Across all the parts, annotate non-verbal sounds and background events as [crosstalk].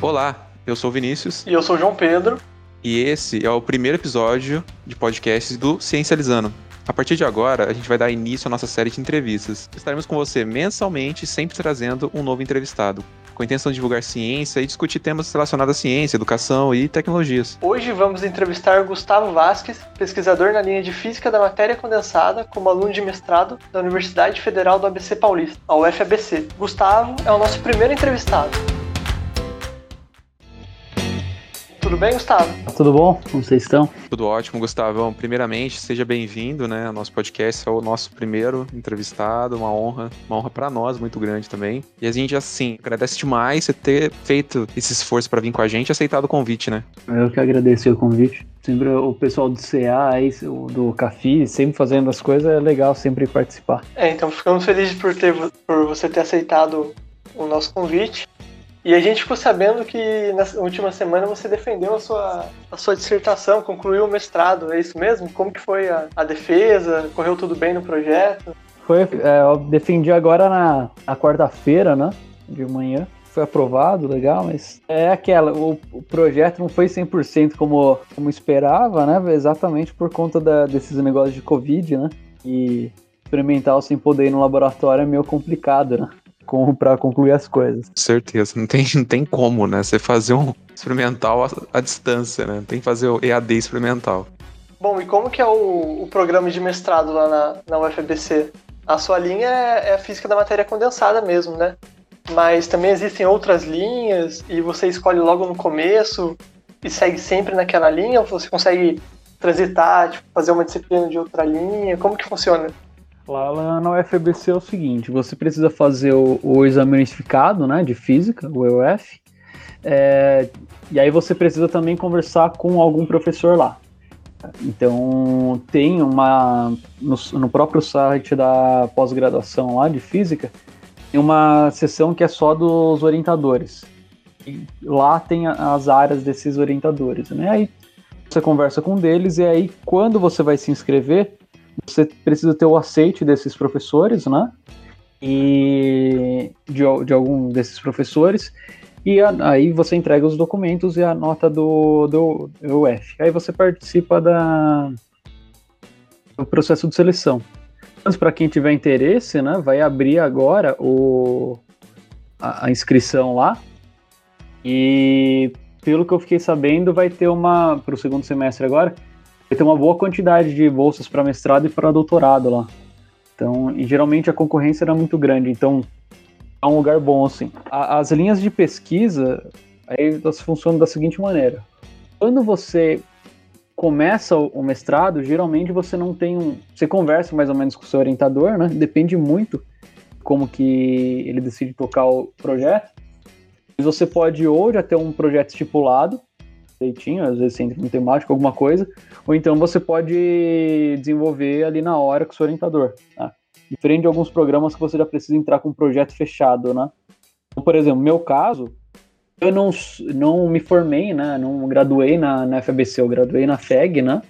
Olá, eu sou o Vinícius E eu sou o João Pedro. e esse é o primeiro episódio de podcast do Ciencializando. A partir de agora, a gente vai dar início à nossa série de entrevistas. Estaremos com você mensalmente, sempre trazendo um novo entrevistado, com a intenção de divulgar ciência e discutir temas relacionados à ciência, educação e tecnologias. Hoje vamos entrevistar Gustavo Vasques, pesquisador na linha de Física da Matéria Condensada, como aluno de mestrado da Universidade Federal do ABC Paulista, a UFABC. Gustavo é o nosso primeiro entrevistado. Tudo bem, Gustavo? Tudo bom? Como vocês estão? Tudo ótimo, Gustavão. Primeiramente, seja bem-vindo, né, ao nosso podcast, é o nosso primeiro entrevistado, uma honra, uma honra para nós muito grande também. E a gente assim, agradece demais você ter feito esse esforço para vir com a gente e aceitado o convite, né? Eu que agradeço o convite. Sempre o pessoal do CA, aí, do CAFI, sempre fazendo as coisas, é legal sempre participar. É, então ficamos felizes por, ter, por você ter aceitado o nosso convite. E a gente ficou sabendo que na última semana você defendeu a sua, a sua dissertação, concluiu o mestrado, é isso mesmo? Como que foi a, a defesa? Correu tudo bem no projeto? Foi, é, eu defendi agora na, na quarta-feira, né, de manhã. Foi aprovado, legal, mas é aquela, o, o projeto não foi 100% como, como esperava, né, exatamente por conta da, desses negócios de Covid, né, e experimental sem poder ir no laboratório é meio complicado, né com, para concluir as coisas. Certeza, não tem, não tem como, né? Você fazer um experimental à, à distância, né? Tem que fazer o EAD experimental. Bom, e como que é o, o programa de mestrado lá na, na UFBC? A sua linha é, é a física da matéria condensada mesmo, né? Mas também existem outras linhas e você escolhe logo no começo e segue sempre naquela linha ou você consegue transitar, tipo, fazer uma disciplina de outra linha? Como que funciona? Lá na UFBC é o seguinte, você precisa fazer o, o exame unificado, né, de física, o EUF, é, e aí você precisa também conversar com algum professor lá. Então, tem uma, no, no próprio site da pós-graduação lá de física, tem uma seção que é só dos orientadores. E lá tem as áreas desses orientadores, né, aí você conversa com um deles, e aí quando você vai se inscrever, você precisa ter o aceite desses professores, né? E de, de algum desses professores. E a, aí você entrega os documentos e a nota do, do, do UF. Aí você participa da, do processo de seleção. Mas para quem tiver interesse, né, vai abrir agora o, a, a inscrição lá. E pelo que eu fiquei sabendo, vai ter uma, para o segundo semestre agora, vai ter uma boa quantidade de bolsas para mestrado e para doutorado lá. Então, e geralmente a concorrência era muito grande, então é um lugar bom assim. A, as linhas de pesquisa aí elas funcionam da seguinte maneira: quando você começa o, mestrado, geralmente você não tem um, você conversa mais ou menos com o seu orientador, né? Depende muito como que ele decide tocar o projeto. Mas você pode já ter um projeto estipulado direitinho, às vezes sem temática, alguma coisa, ou então você pode desenvolver ali na hora com o seu orientador. Tá? Diferente de alguns programas que você já precisa entrar com um projeto fechado, né? Então, por exemplo, meu caso, eu não, não me formei, né? Não graduei na, na FABC, eu graduei na FEG, né?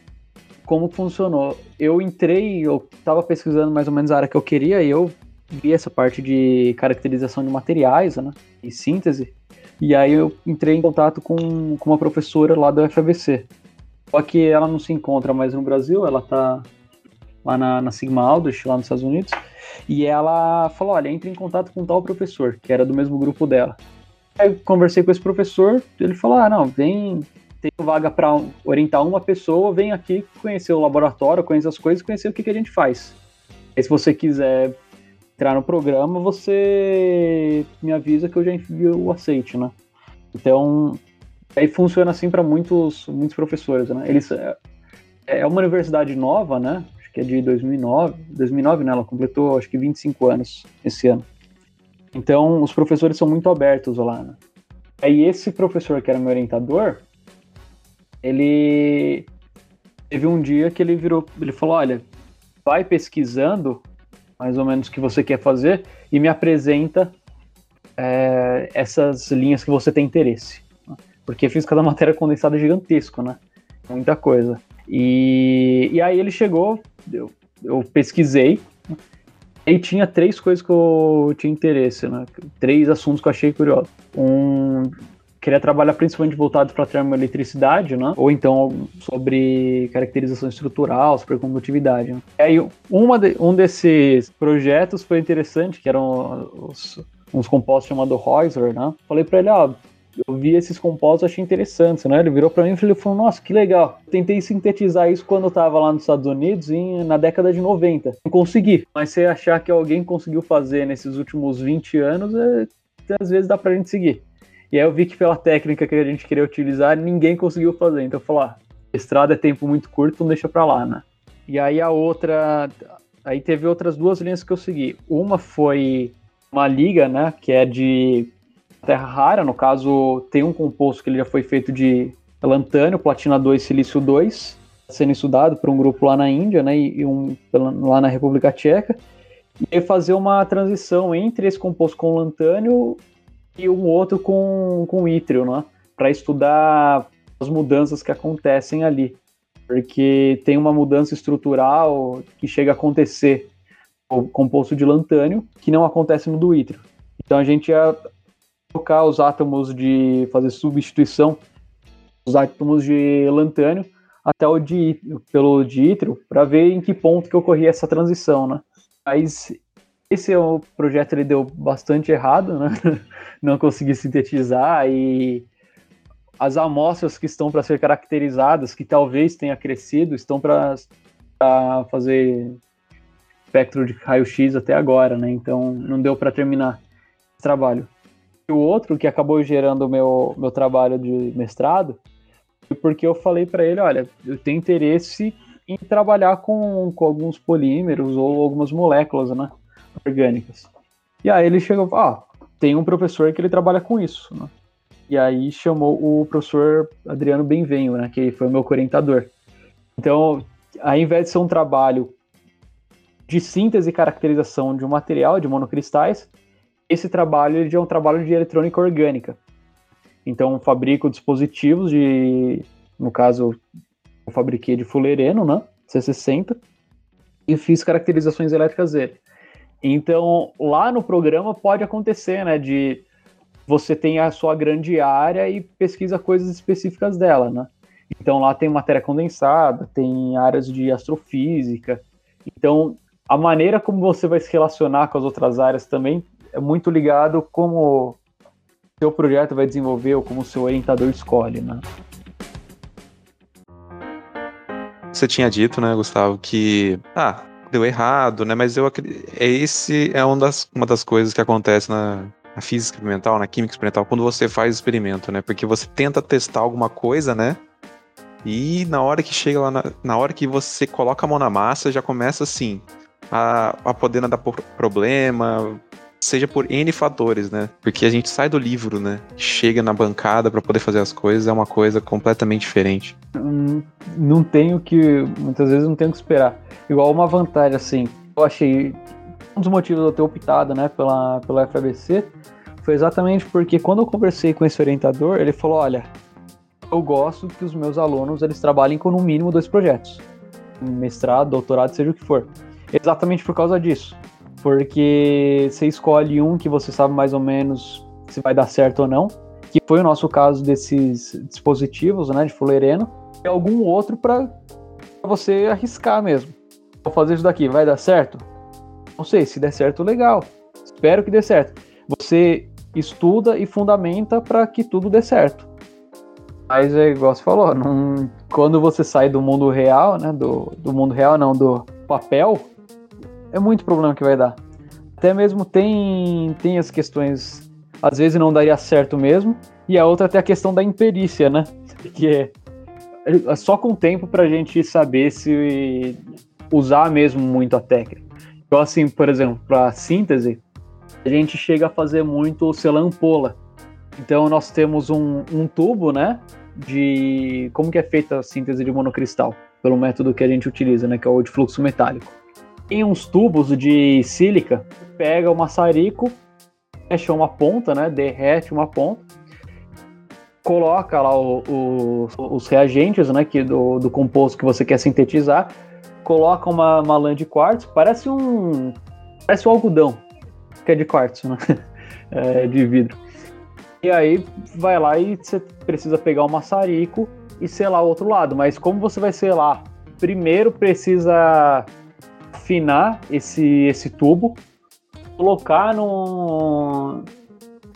Como funcionou? Eu entrei, eu estava pesquisando mais ou menos a área que eu queria e eu vi essa parte de caracterização de materiais, né? E síntese. E aí eu entrei em contato com, com uma professora lá da FABC. Só que ela não se encontra mais no Brasil, ela tá lá na, na Sigma Aldrich, lá nos Estados Unidos. E ela falou: olha, entre em contato com tal professor, que era do mesmo grupo dela. Aí eu conversei com esse professor, ele falou: ah, não, vem, tem vaga para orientar uma pessoa, vem aqui conhecer o laboratório, conhecer as coisas, conhecer o que, que a gente faz. Aí se você quiser entrar no programa, você me avisa que eu já envio o aceite, né? Então, aí funciona assim para muitos, muitos professores, né? Eles é uma universidade nova, né? Acho que é de 2009, 2009, né? Ela completou acho que 25 anos esse ano. Então, os professores são muito abertos lá, né? Aí esse professor que era meu orientador, ele teve um dia que ele virou, ele falou, olha, vai pesquisando mais ou menos o que você quer fazer e me apresenta é, essas linhas que você tem interesse. Porque física da matéria condensada é gigantesco, né? Muita coisa. E, e aí ele chegou, eu, eu pesquisei, e tinha três coisas que eu tinha interesse, né? Três assuntos que eu achei curioso. Um queria trabalhar principalmente voltado para termoeletricidade, né? Ou então sobre caracterização estrutural, supercondutividade. Né? E aí uma de, um desses projetos foi interessante, que eram os, uns compostos chamados Heuser, né? Falei para ele, ó, eu vi esses compostos, achei interessantes, né? Ele virou para mim e falou, nossa, que legal. Tentei sintetizar isso quando eu tava lá nos Estados Unidos, em, na década de 90. Não consegui, mas você achar que alguém conseguiu fazer nesses últimos 20 anos, é, às vezes dá pra gente seguir. E aí eu vi que pela técnica que a gente queria utilizar, ninguém conseguiu fazer. Então eu falei, ah, estrada é tempo muito curto, então deixa pra lá, né? E aí a outra... Aí teve outras duas linhas que eu segui. Uma foi uma liga, né, que é de terra rara, no caso, tem um composto que ele já foi feito de lantânio, platina 2, silício 2, sendo estudado por um grupo lá na Índia, né, e um lá na República Tcheca, e fazer uma transição entre esse composto com lantânio e um outro com, com ítrio, né, para estudar as mudanças que acontecem ali, porque tem uma mudança estrutural que chega a acontecer o composto de lantânio que não acontece no do ítrio. Então a gente ia trocar os átomos de fazer substituição os átomos de lantânio até o de, pelo ítrio para ver em que ponto que ocorria essa transição, né? Mas esse é o projeto ele deu bastante errado, né? [laughs] Não consegui sintetizar e as amostras que estão para ser caracterizadas, que talvez tenha crescido, estão para fazer espectro de raio-x até agora, né? Então não deu para terminar esse trabalho. E o outro que acabou gerando o meu, meu trabalho de mestrado foi porque eu falei para ele, olha, eu tenho interesse em trabalhar com, com alguns polímeros ou algumas moléculas, né, orgânicas. E aí ele chegou, ah, tem um professor que ele trabalha com isso, né? E aí chamou o professor Adriano Benvenho, né, que foi o meu orientador. Então, ao invés de ser um trabalho de síntese e caracterização de um material, de monocristais, esse trabalho ele é um trabalho de eletrônica orgânica. Então, fabrico dispositivos de, no caso, eu fabriquei de fulereno, né, C60, e fiz caracterizações elétricas dele. Então, lá no programa pode acontecer, né, de você tem a sua grande área e pesquisa coisas específicas dela, né? Então lá tem matéria condensada, tem áreas de astrofísica. Então, a maneira como você vai se relacionar com as outras áreas também é muito ligado como seu projeto vai desenvolver ou como seu orientador escolhe, né? Você tinha dito, né, Gustavo, que ah, deu errado, né? Mas eu é esse é uma das, uma das coisas que acontece na, na física experimental, na química experimental, quando você faz experimento, né? Porque você tenta testar alguma coisa, né? E na hora que chega lá, na, na hora que você coloca a mão na massa, já começa assim a, a poder dar problema, seja por N fatores, né? Porque a gente sai do livro, né? Chega na bancada para poder fazer as coisas, é uma coisa completamente diferente. Não, tenho que. Muitas vezes não tenho que esperar. Igual uma vantagem, assim, eu achei. Um dos motivos de eu ter optado, né, pela, pela FABC foi exatamente porque quando eu conversei com esse orientador, ele falou: olha, eu gosto que os meus alunos eles trabalhem com no mínimo dois projetos, mestrado, doutorado, seja o que for. Exatamente por causa disso porque você escolhe um que você sabe mais ou menos se vai dar certo ou não, que foi o nosso caso desses dispositivos, né, de fulereno, e algum outro para você arriscar mesmo. Vou fazer isso daqui, vai dar certo? Não sei, se der certo, legal. Espero que dê certo. Você estuda e fundamenta para que tudo dê certo. Mas é igual você falou, não, quando você sai do mundo real, né, do, do mundo real não, do papel, é muito problema que vai dar. Até mesmo tem, tem as questões, às vezes não daria certo mesmo, e a outra até a questão da imperícia, né? [laughs] Que é, é só com o tempo pra gente saber se usar mesmo muito a técnica. Então, assim, por exemplo, para síntese, a gente chega a fazer muito selampola. Então, nós temos um, um tubo, né? De como que é feita a síntese de monocristal, pelo método que a gente utiliza, né? Que é o de fluxo metálico. Tem uns tubos de sílica, pega o maçarico, fecha uma ponta, né? Derrete uma ponta, coloca lá o, o, os reagentes, né? Que do, do composto que você quer sintetizar, coloca uma, uma lã de quartzo, parece um parece um algodão, que é de quartzo, né? [laughs] É, de vidro. E aí vai lá e você precisa pegar o maçarico e selar o outro lado. Mas como você vai selar? Primeiro precisa afinar esse, esse tubo, colocar num,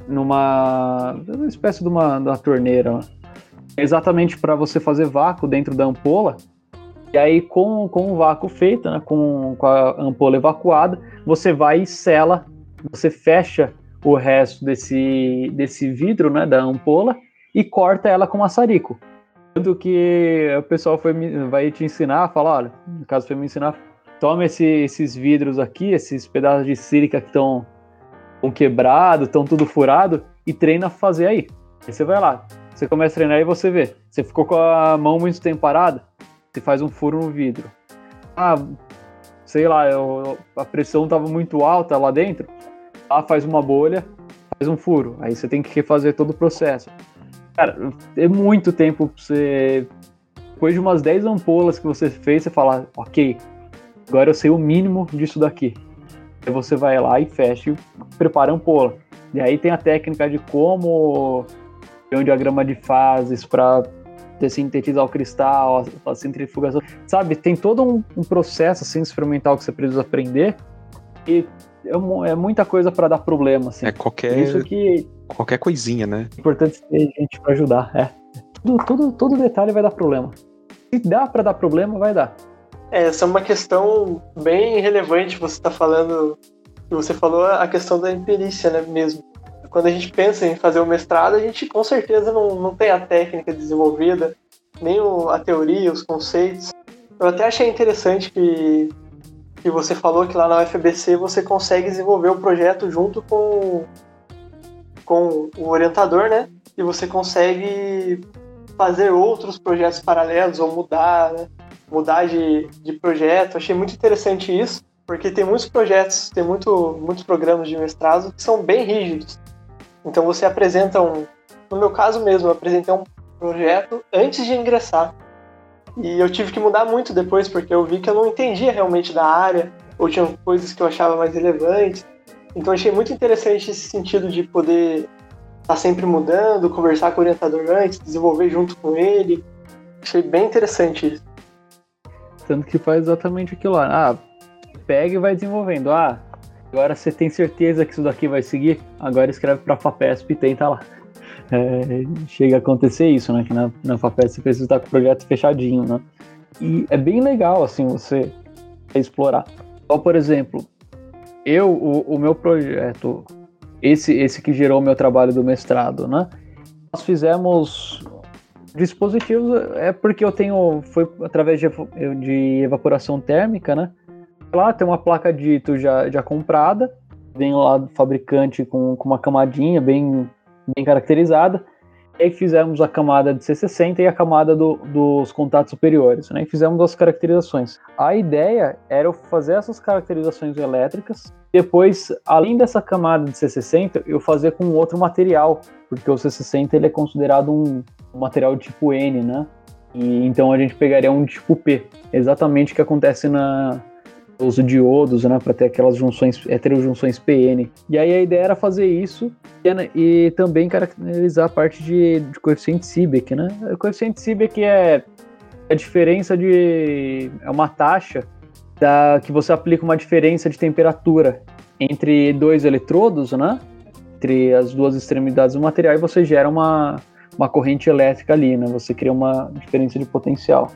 numa uma espécie de uma, de uma torneira, exatamente para você fazer vácuo dentro da ampola. E aí, com, com o vácuo feito, né, com, com a ampola evacuada, você vai e sela, você fecha o resto desse, desse vidro né, da ampola e corta ela com maçarico. Tanto que o pessoal foi, vai te ensinar, falar, olha, no caso foi me ensinar, toma esse, esses vidros aqui, esses pedaços de sílica que estão quebrados, estão tudo furado, e treina a fazer aí. Aí você vai lá, você começa a treinar e você vê. Você ficou com a mão muito tempo parada, você faz um furo no vidro. Ah, sei lá, eu, a pressão estava muito alta lá dentro. Ah, faz uma bolha, faz um furo. Aí você tem que refazer todo o processo. Cara, é muito tempo pra você. Depois de umas 10 ampolas que você fez, você fala, ok, agora eu sei o mínimo disso daqui. Aí você vai lá e fecha e prepara a ampola. E aí tem a técnica de como ter um diagrama de fases para sintetizar o cristal, a centrifugação. Sabe, tem todo um, um processo assim, experimental que você precisa aprender e é, é muita coisa para dar problema. Assim. É qualquer. Isso que. Qualquer coisinha, né? É importante ter gente para ajudar. É. Tudo, tudo, todo detalhe vai dar problema. Se dá para dar problema, vai dar. É, essa é uma questão bem relevante. Você está falando. Você falou a questão da imperícia, né? Mesmo. Quando a gente pensa em fazer o mestrado, a gente com certeza não, não tem a técnica desenvolvida, nem a teoria, os conceitos. Eu até achei interessante que que você falou que lá na UFBC você consegue desenvolver o projeto junto com, com o orientador, né? E você consegue fazer outros projetos paralelos ou mudar, né? Mudar de, de projeto. Achei muito interessante isso, porque tem muitos projetos, tem muito, muitos programas de mestrado que são bem rígidos. Então você apresenta um, no meu caso mesmo, eu apresentei um projeto antes de ingressar. E eu tive que mudar muito depois, porque eu vi que eu não entendia realmente da área, ou tinha coisas que eu achava mais relevantes. Então achei muito interessante esse sentido de poder estar tá sempre mudando, conversar com o orientador antes, desenvolver junto com ele. Achei bem interessante isso. Tanto que faz exatamente aquilo lá. Ah, pega e vai desenvolvendo. Ah, agora você tem certeza que isso daqui vai seguir? Agora escreve para a FAPESP e tenta lá [laughs] é, chega a acontecer isso, né? Que na, na FAPES você precisa estar com o projeto fechadinho, né? E é bem legal, assim, você explorar. Então, por exemplo, eu, o, o meu projeto, esse, esse que gerou o meu trabalho do mestrado, né? Nós fizemos dispositivos, é porque eu tenho, foi através de, de evaporação térmica, né? Lá tem uma placa dito já, já comprada, vem lá do fabricante com, com uma camadinha bem bem caracterizada. E aí fizemos a camada de C60 e a camada do, dos contatos superiores, né? E fizemos as caracterizações. A ideia era fazer essas caracterizações elétricas, depois, além dessa camada de C60, eu fazer com outro material, porque o C60 ele é considerado um, um material tipo N, né? E então a gente pegaria um tipo P, exatamente o que acontece na, os diodos, né, para ter aquelas junções, heterojunções PN. E aí a ideia era fazer isso e, e também caracterizar a parte de, de coeficiente Seebeck, né? O coeficiente Seebeck é a diferença de é uma taxa da que você aplica uma diferença de temperatura entre dois eletrodos, né? Entre as duas extremidades do material e você gera uma, uma corrente elétrica ali, né? Você cria uma diferença de potencial.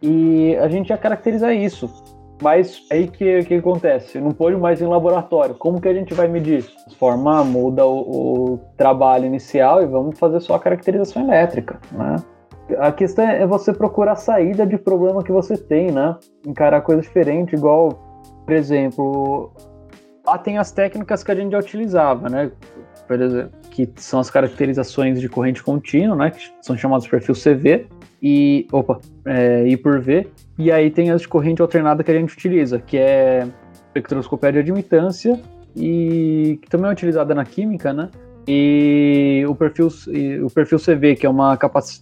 E a gente ia caracterizar isso. Mas aí que que acontece? Não pode mais em laboratório. Como que a gente vai medir? Transforma, muda o, o trabalho inicial e vamos fazer só a caracterização elétrica, né? A questão é você procurar a saída de problema que você tem, né? Encarar coisa diferente, igual, por exemplo, lá tem as técnicas que a gente já utilizava, né? Por exemplo, que são as caracterizações de corrente contínua, né? Que são chamados perfil CV e opa, é, I por V, e aí tem as de corrente alternada que a gente utiliza, que é espectroscopia de admitância e que também é utilizada na química, né? E o perfil, o perfil CV, que é uma,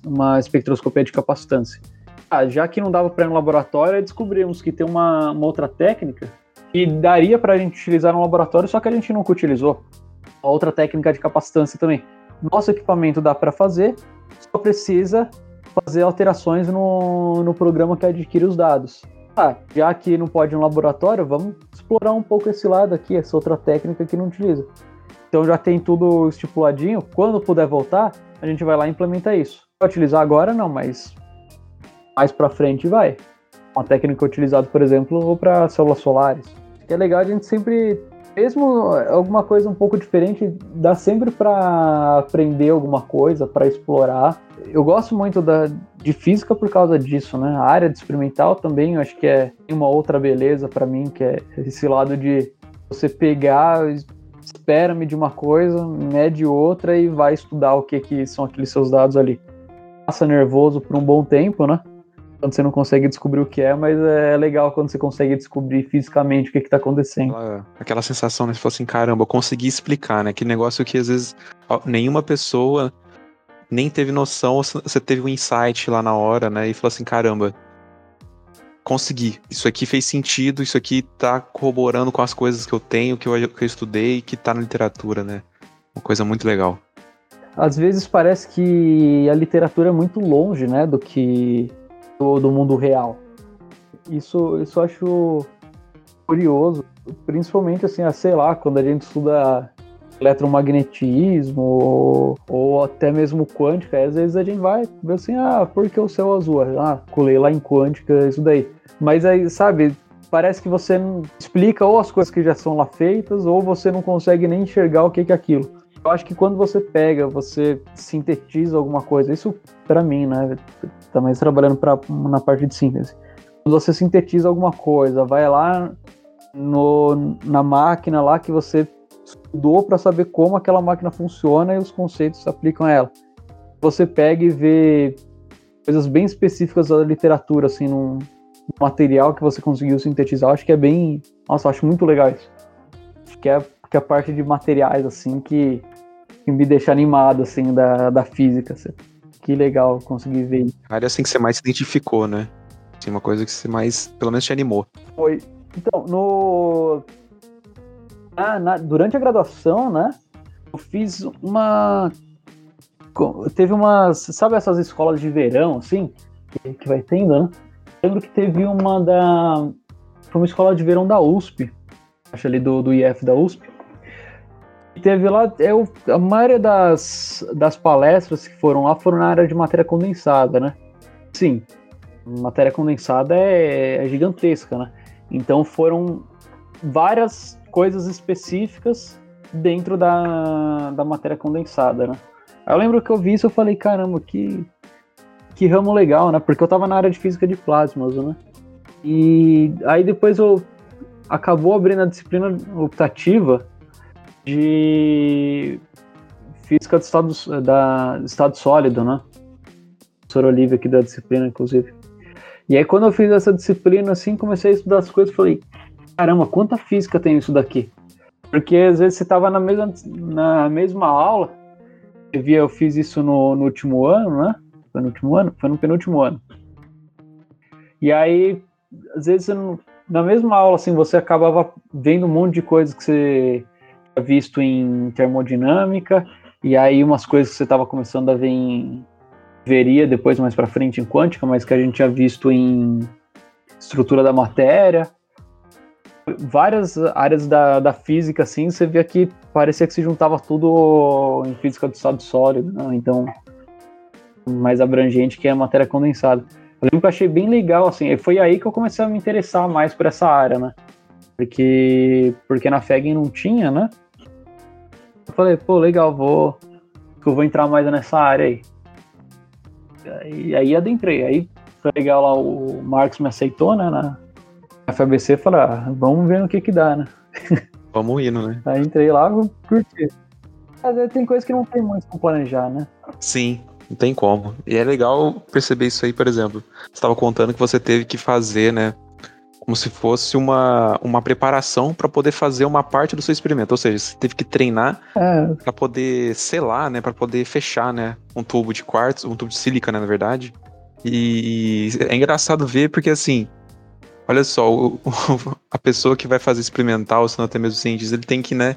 uma espectroscopia de capacitância. Ah, já que não dava para ir no laboratório, descobrimos que tem uma, uma outra técnica que daria para a gente utilizar no laboratório, só que a gente nunca utilizou. Outra técnica de capacitância também. Nosso equipamento dá para fazer, só precisa fazer alterações no, no programa que adquire os dados. Ah, já que não pode no laboratório, vamos explorar um pouco esse lado aqui, essa outra técnica que não utiliza. Então já tem tudo estipuladinho. Quando puder voltar, a gente vai lá e implementa isso. Vai utilizar agora não, mas mais para frente vai. Uma técnica utilizada, por exemplo, para células solares. É legal a gente sempre mesmo alguma coisa um pouco diferente, dá sempre para aprender alguma coisa, para explorar. Eu gosto muito da, de física por causa disso, né? A área de experimental também, eu acho que é uma outra beleza para mim, que é esse lado de você pegar, espera-me de uma coisa, mede outra e vai estudar o que, que são aqueles seus dados ali. Passa nervoso por um bom tempo, né? Quando você não consegue descobrir o que é, mas é legal quando você consegue descobrir fisicamente o que, está acontecendo. Aquela, aquela, sensação, né? Você fala assim, caramba, eu consegui explicar, né? Que negócio que às vezes nenhuma pessoa nem teve noção, você teve um insight lá na hora, né? E falou assim, caramba, consegui. Isso aqui fez sentido, isso aqui tá corroborando com as coisas que eu tenho, que eu, que eu estudei, que tá na literatura, né? Uma coisa muito legal. Às vezes parece que a literatura é muito longe, né, do que do, do mundo real. Isso, isso eu acho curioso, principalmente assim, ah, sei lá, quando a gente estuda eletromagnetismo ou, ou, até mesmo quântica, às vezes a gente vai ver assim, ah, por que o céu azul? Ah, colei lá em quântica, isso daí. Mas aí, sabe, parece que você explica ou as coisas que já são lá feitas, ou você não consegue nem enxergar o que é aquilo. Eu acho que quando você pega, você sintetiza alguma coisa, isso para mim, né? Também trabalhando pra, na parte de síntese. Quando você sintetiza alguma coisa, vai lá no, na máquina lá que você estudou para saber como aquela máquina funciona e os conceitos se aplicam a ela. Você pega e vê coisas bem específicas da literatura, assim, num, material que você conseguiu sintetizar. Acho que é bem. Nossa, acho muito legal isso. Acho que é, que é a parte de materiais, assim, que que me deixa animado, assim, da, da física. Assim. Que legal conseguir ver isso. A área assim que você mais se identificou, né? Assim, uma coisa que você mais, pelo menos, te animou. Foi. Então, no... Ah, na, durante a graduação, né, eu fiz uma... Teve umas... Sabe essas escolas de verão, assim? Que, que vai tendo, né? lembro que teve uma da... Foi uma escola de verão da USP. Acho ali do, do IF da USP teve lá, eu, a maioria das, das palestras que foram lá foram na área de matéria condensada, né? Sim, matéria condensada é, é gigantesca, né? Então foram várias coisas específicas dentro da, da matéria condensada, né? Eu lembro que eu vi isso e falei, caramba, que, que ramo legal, né? Porque eu tava na área de física de plasmas, né? E aí depois eu acabou abrindo a disciplina optativa de física do estado, da, estado sólido, né? Professor Olivia aqui da disciplina, inclusive. E aí quando eu fiz essa disciplina, assim, comecei a estudar as coisas, falei, caramba, quanta física tem isso daqui? Porque às vezes você estava na mesma, na mesma aula, eu via, eu fiz isso no, no último ano, né? Foi no último ano? Foi no penúltimo ano. E aí, às vezes, na mesma aula, assim, você acabava vendo um monte de coisas que você visto em termodinâmica, e aí umas coisas que você estava começando a ver em veria depois mais para frente em quântica, mas que a gente tinha visto em estrutura da matéria. Várias áreas da, da física, assim, você via que parecia que se juntava tudo em física do estado sólido, né? então mais abrangente que é a matéria condensada. Eu lembro que eu achei bem legal, assim, foi aí que eu comecei a me interessar mais por essa área, né? Porque, porque na FEG não tinha, né? Eu falei, pô, legal, vou. Eu vou entrar mais nessa área aí. E aí adentrei. Aí foi legal lá, o Marcos me aceitou, né? Na FABC, falei, ah, vamos ver no que que dá, né? [laughs] Vamos indo, né? Aí entrei lá, curti. Mas tem coisa que não tem muito como planejar, né? Sim, não tem como. E é legal perceber isso aí, por exemplo. Você estava contando que você teve que fazer, né? Como se fosse uma, uma preparação para poder fazer uma parte do seu experimento. Ou seja, você teve que treinar é. para poder selar, né, para poder fechar, né, um tubo de quartzo, um tubo de sílica, né, na verdade. E é engraçado ver porque assim, olha só, o, o, [laughs] a pessoa que vai fazer experimental, se não até mesmo cientista, ele tem que, né,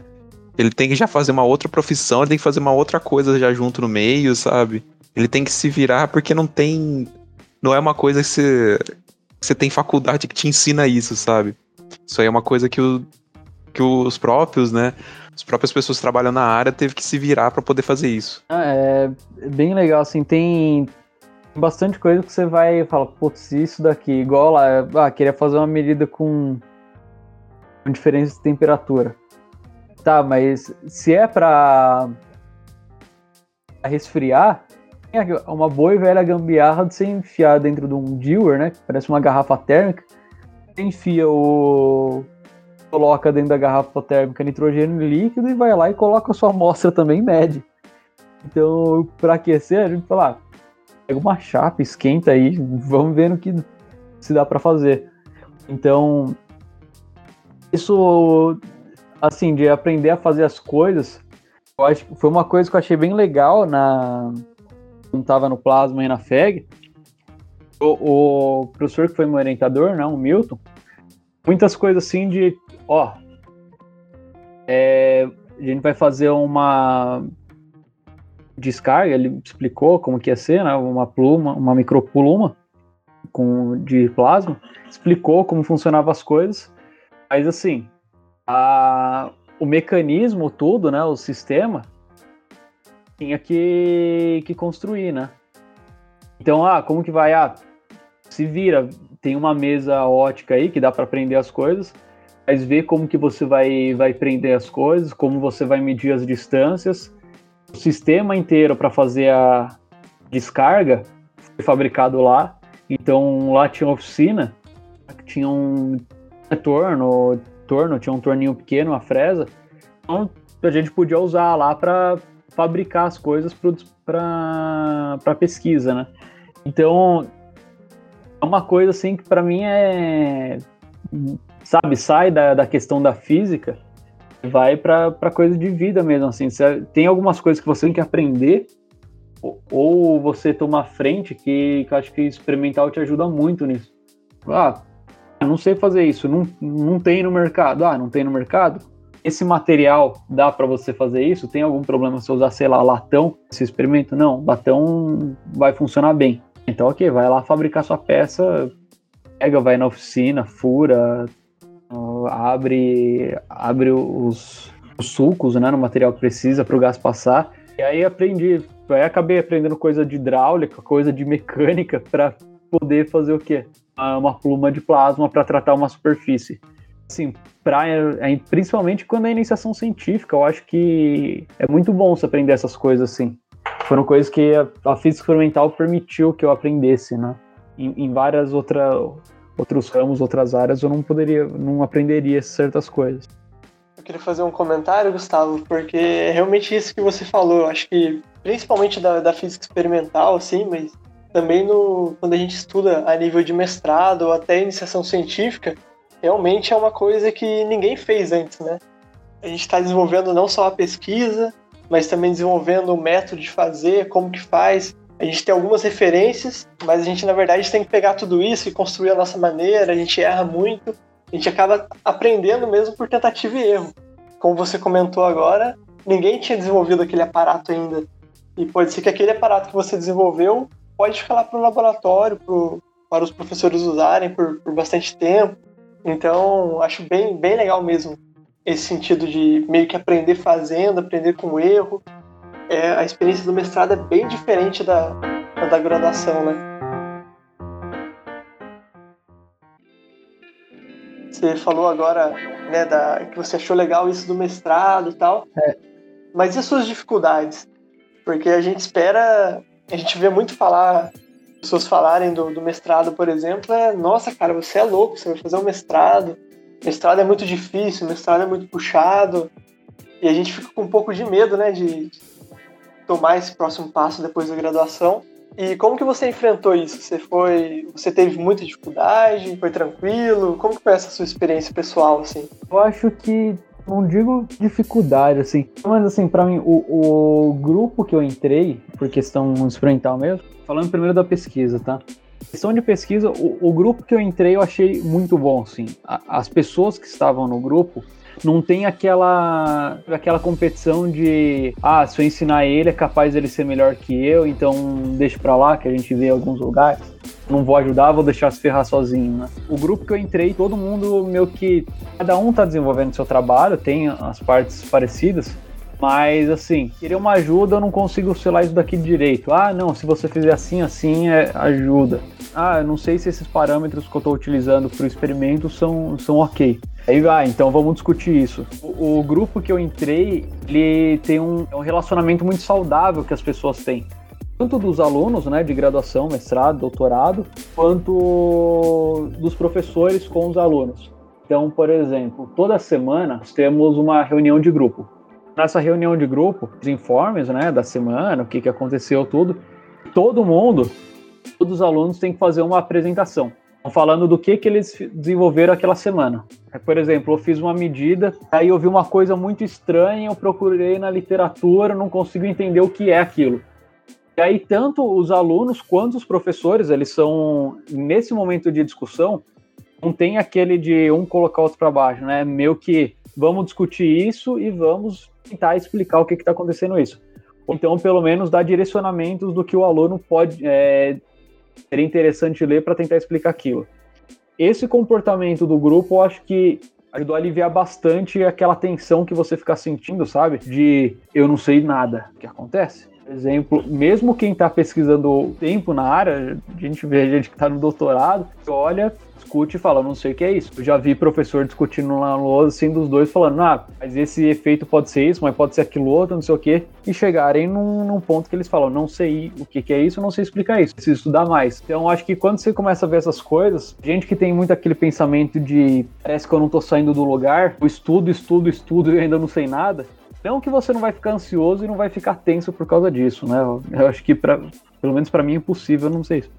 Ele tem que já fazer uma outra profissão, ele tem que fazer uma outra coisa já junto no meio, sabe? Ele tem que se virar porque não tem. Não é uma coisa que você, você tem faculdade que te ensina isso, sabe? Isso aí é uma coisa que, o, que os próprios, né? As próprias pessoas que trabalham na área teve que se virar para poder fazer isso. Ah, é bem legal, assim, tem bastante coisa que você vai falar, putz, isso daqui, igual lá, ah, queria fazer uma medida com, com diferença de temperatura. Tá, mas se é pra resfriar, uma boa e velha gambiarra de você enfiar dentro de um dewar, né? Parece uma garrafa térmica. Você enfia o. coloca dentro da garrafa térmica nitrogênio líquido e vai lá e coloca a sua amostra também mede. Então, para aquecer, a gente fala, ah, pega uma chapa, esquenta aí, vamos ver no que se dá para fazer. Então, isso, assim, de aprender a fazer as coisas, eu acho foi uma coisa que eu achei bem legal na quando estava no Plasma e na FEG. O, o, professor que foi meu orientador, né, o Milton, muitas coisas assim de, ó, é, a gente vai fazer uma descarga, ele explicou como que ia ser, né? Uma pluma, uma micropluma com de plasma, explicou como funcionavam as coisas, mas assim, a, o mecanismo todo, né, o sistema tinha que, que construir, né? Então, ah, como que vai? Ah, se vira, tem uma mesa ótica aí que dá para prender as coisas, mas vê como que você vai, vai prender as coisas, como você vai medir as distâncias, o sistema inteiro para fazer a descarga foi fabricado lá. Então lá tinha oficina, tinha um torno, torno, tinha um torninho pequeno, uma fresa. Então a gente podia usar lá para fabricar as coisas para pesquisa, né? Então é uma coisa assim que para mim é sabe sai da, da questão da física vai para coisa de vida mesmo, assim. Você, tem algumas coisas que você tem que aprender ou, você tomar frente que, que eu acho que experimental te ajuda muito nisso. Ah, não sei fazer isso, não, não tem no mercado. Ah, não tem no mercado? Esse material dá para você fazer isso? Tem algum problema se usar, sei lá, latão? Você experimenta? Não, latão vai funcionar bem. Então, ok, vai lá fabricar sua peça, pega, vai na oficina, fura, abre, abre os, os sulcos né, no material que precisa para o gás passar. E aí aprendi, aí acabei aprendendo coisa de hidráulica, coisa de mecânica para poder fazer o quê? Uma pluma de plasma para tratar uma superfície. Assim, pra, é, principalmente quando é iniciação científica, eu acho que é muito bom você aprender essas coisas assim. Foram coisas que a, a física experimental permitiu que eu aprendesse, né? Em, em várias outras outros ramos, outras áreas, eu não poderia, não aprenderia certas coisas. Eu queria fazer um comentário, Gustavo, porque é realmente isso que você falou. Acho que, principalmente da, da física experimental, assim, mas também no, quando a gente estuda a nível de mestrado ou até iniciação científica, realmente é uma coisa que ninguém fez antes, né? A gente está desenvolvendo não só a pesquisa, mas também desenvolvendo o método de fazer, como que faz, a gente tem algumas referências, mas a gente na verdade tem que pegar tudo isso e construir a nossa maneira, a gente erra muito, a gente acaba aprendendo mesmo por tentativa e erro. Como você comentou agora, ninguém tinha desenvolvido aquele aparato ainda. E pode ser que aquele aparato que você desenvolveu pode ficar lá para o laboratório, pro, para os professores usarem por, por bastante tempo. Então, acho bem, bem legal mesmo esse sentido de meio que aprender fazendo, aprender com erro, é, a experiência do mestrado é bem diferente da, da graduação, né? Você falou agora né, da, que você achou legal isso do mestrado e tal. É. Mas e as suas dificuldades? Porque a gente espera, a gente vê muito falar, pessoas falarem do, do mestrado, por exemplo, é nossa, cara, você é louco, você vai fazer um mestrado. Mestrado é muito difícil, mestrado é muito puxado. E a gente fica com um pouco de medo, né, de, tomar esse próximo passo depois da graduação. E como que você enfrentou isso? Você foi, você teve muita dificuldade? Foi tranquilo? Como que foi essa sua experiência pessoal assim? Eu acho que não digo dificuldade assim, mas assim para mim o, o grupo que eu entrei por questão experimental mesmo, falando primeiro da pesquisa, tá? questão de pesquisa, o, o, grupo que eu entrei eu achei muito bom, assim. As pessoas que estavam no grupo não tem aquela, aquela competição de ah, se eu ensinar ele é capaz dele ser melhor que eu, então deixa pra lá que a gente vê em alguns lugares. Não vou ajudar, vou deixar se ferrar sozinho, né? O grupo que eu entrei, todo mundo meio que. Cada um tá desenvolvendo seu trabalho, tem as partes parecidas, mas, assim, querer uma ajuda, eu não consigo selar isso daqui direito. Ah, não, se você fizer assim, assim, é ajuda. Ah, eu não sei se esses parâmetros que eu estou utilizando para o experimento são, são ok. Aí vai, então vamos discutir isso. O, o, grupo que eu entrei, ele tem um, é um relacionamento muito saudável que as pessoas têm. Tanto dos alunos, né, de graduação, mestrado, doutorado, quanto dos professores com os alunos. Então, por exemplo, toda semana temos uma reunião de grupo nessa reunião de grupo, os informes, né, da semana, o que, que aconteceu, tudo, todo mundo, todos os alunos têm que fazer uma apresentação, falando do que, que eles desenvolveram aquela semana. Por exemplo, eu fiz uma medida, aí eu vi uma coisa muito estranha, eu procurei na literatura, não consigo entender o que é aquilo. E aí, tanto os alunos quanto os professores, eles são, nesse momento de discussão, não tem aquele de um colocar outro para baixo, né? Meio que vamos discutir isso e vamos tentar explicar o que está acontecendo isso. Ou então, pelo menos, dar direcionamentos do que o aluno pode. É, seria interessante ler para tentar explicar aquilo. Esse comportamento do grupo, eu acho que ajudou a aliviar bastante aquela tensão que você fica sentindo, sabe? De eu não sei nada. O que acontece? Por exemplo, mesmo quem está pesquisando tempo na área, a gente vê gente que está no doutorado, olha, discute e fala, não sei o que é isso. Eu já vi professor discutindo lá no assim, dos dois, falando, ah, mas esse efeito pode ser isso, mas pode ser aquilo outro, não sei o que, e chegarem num, num, ponto que eles falam, não sei o que, que é isso, não sei explicar isso, preciso estudar mais. Então, acho que quando você começa a ver essas coisas, gente que tem muito aquele pensamento de parece que eu não tô saindo do lugar, eu estudo, estudo, estudo e ainda não sei nada, não que você não vai ficar ansioso e não vai ficar tenso por causa disso, né? Eu acho que, pra, pelo menos para mim, é impossível não sei isso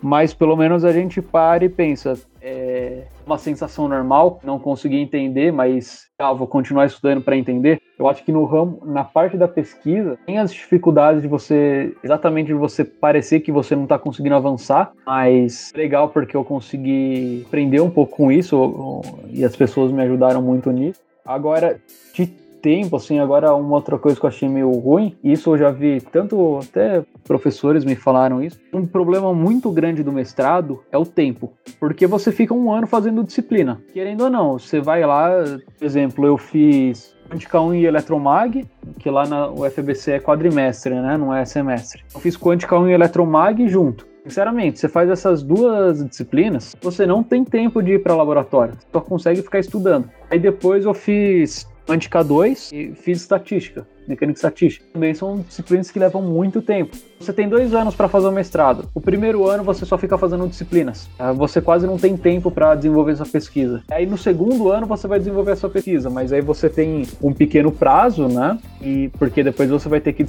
mas pelo menos a gente para e pensa, é uma sensação normal, não consegui entender, mas ah, vou continuar estudando para entender. Eu acho que no ramo, na parte da pesquisa, tem as dificuldades de você, exatamente de você parecer que você não está conseguindo avançar, mas legal porque eu consegui aprender um pouco com isso e as pessoas me ajudaram muito nisso. Agora, de tempo, assim, agora uma outra coisa que eu achei meio ruim, isso eu já vi, tanto até professores me falaram isso, um problema muito grande do mestrado é o tempo, porque você fica um ano fazendo disciplina, querendo ou não, você vai lá, por exemplo, eu fiz Quântica 1 e Eletromag, que lá na UFBC é quadrimestre, né, não é semestre. Eu fiz Quântica 1 e Eletromag junto. Sinceramente, você faz essas duas disciplinas, você não tem tempo de ir para laboratório, só consegue ficar estudando. Aí depois eu fiz Quântica 2 e fiz estatística mecânica estatística. Também são disciplinas que levam muito tempo. Você tem dois anos para fazer o mestrado. O primeiro ano você só fica fazendo disciplinas. Tá? Você quase não tem tempo para desenvolver sua pesquisa. Aí no segundo ano você vai desenvolver a sua pesquisa, mas aí você tem um pequeno prazo, né? E porque depois você vai ter que,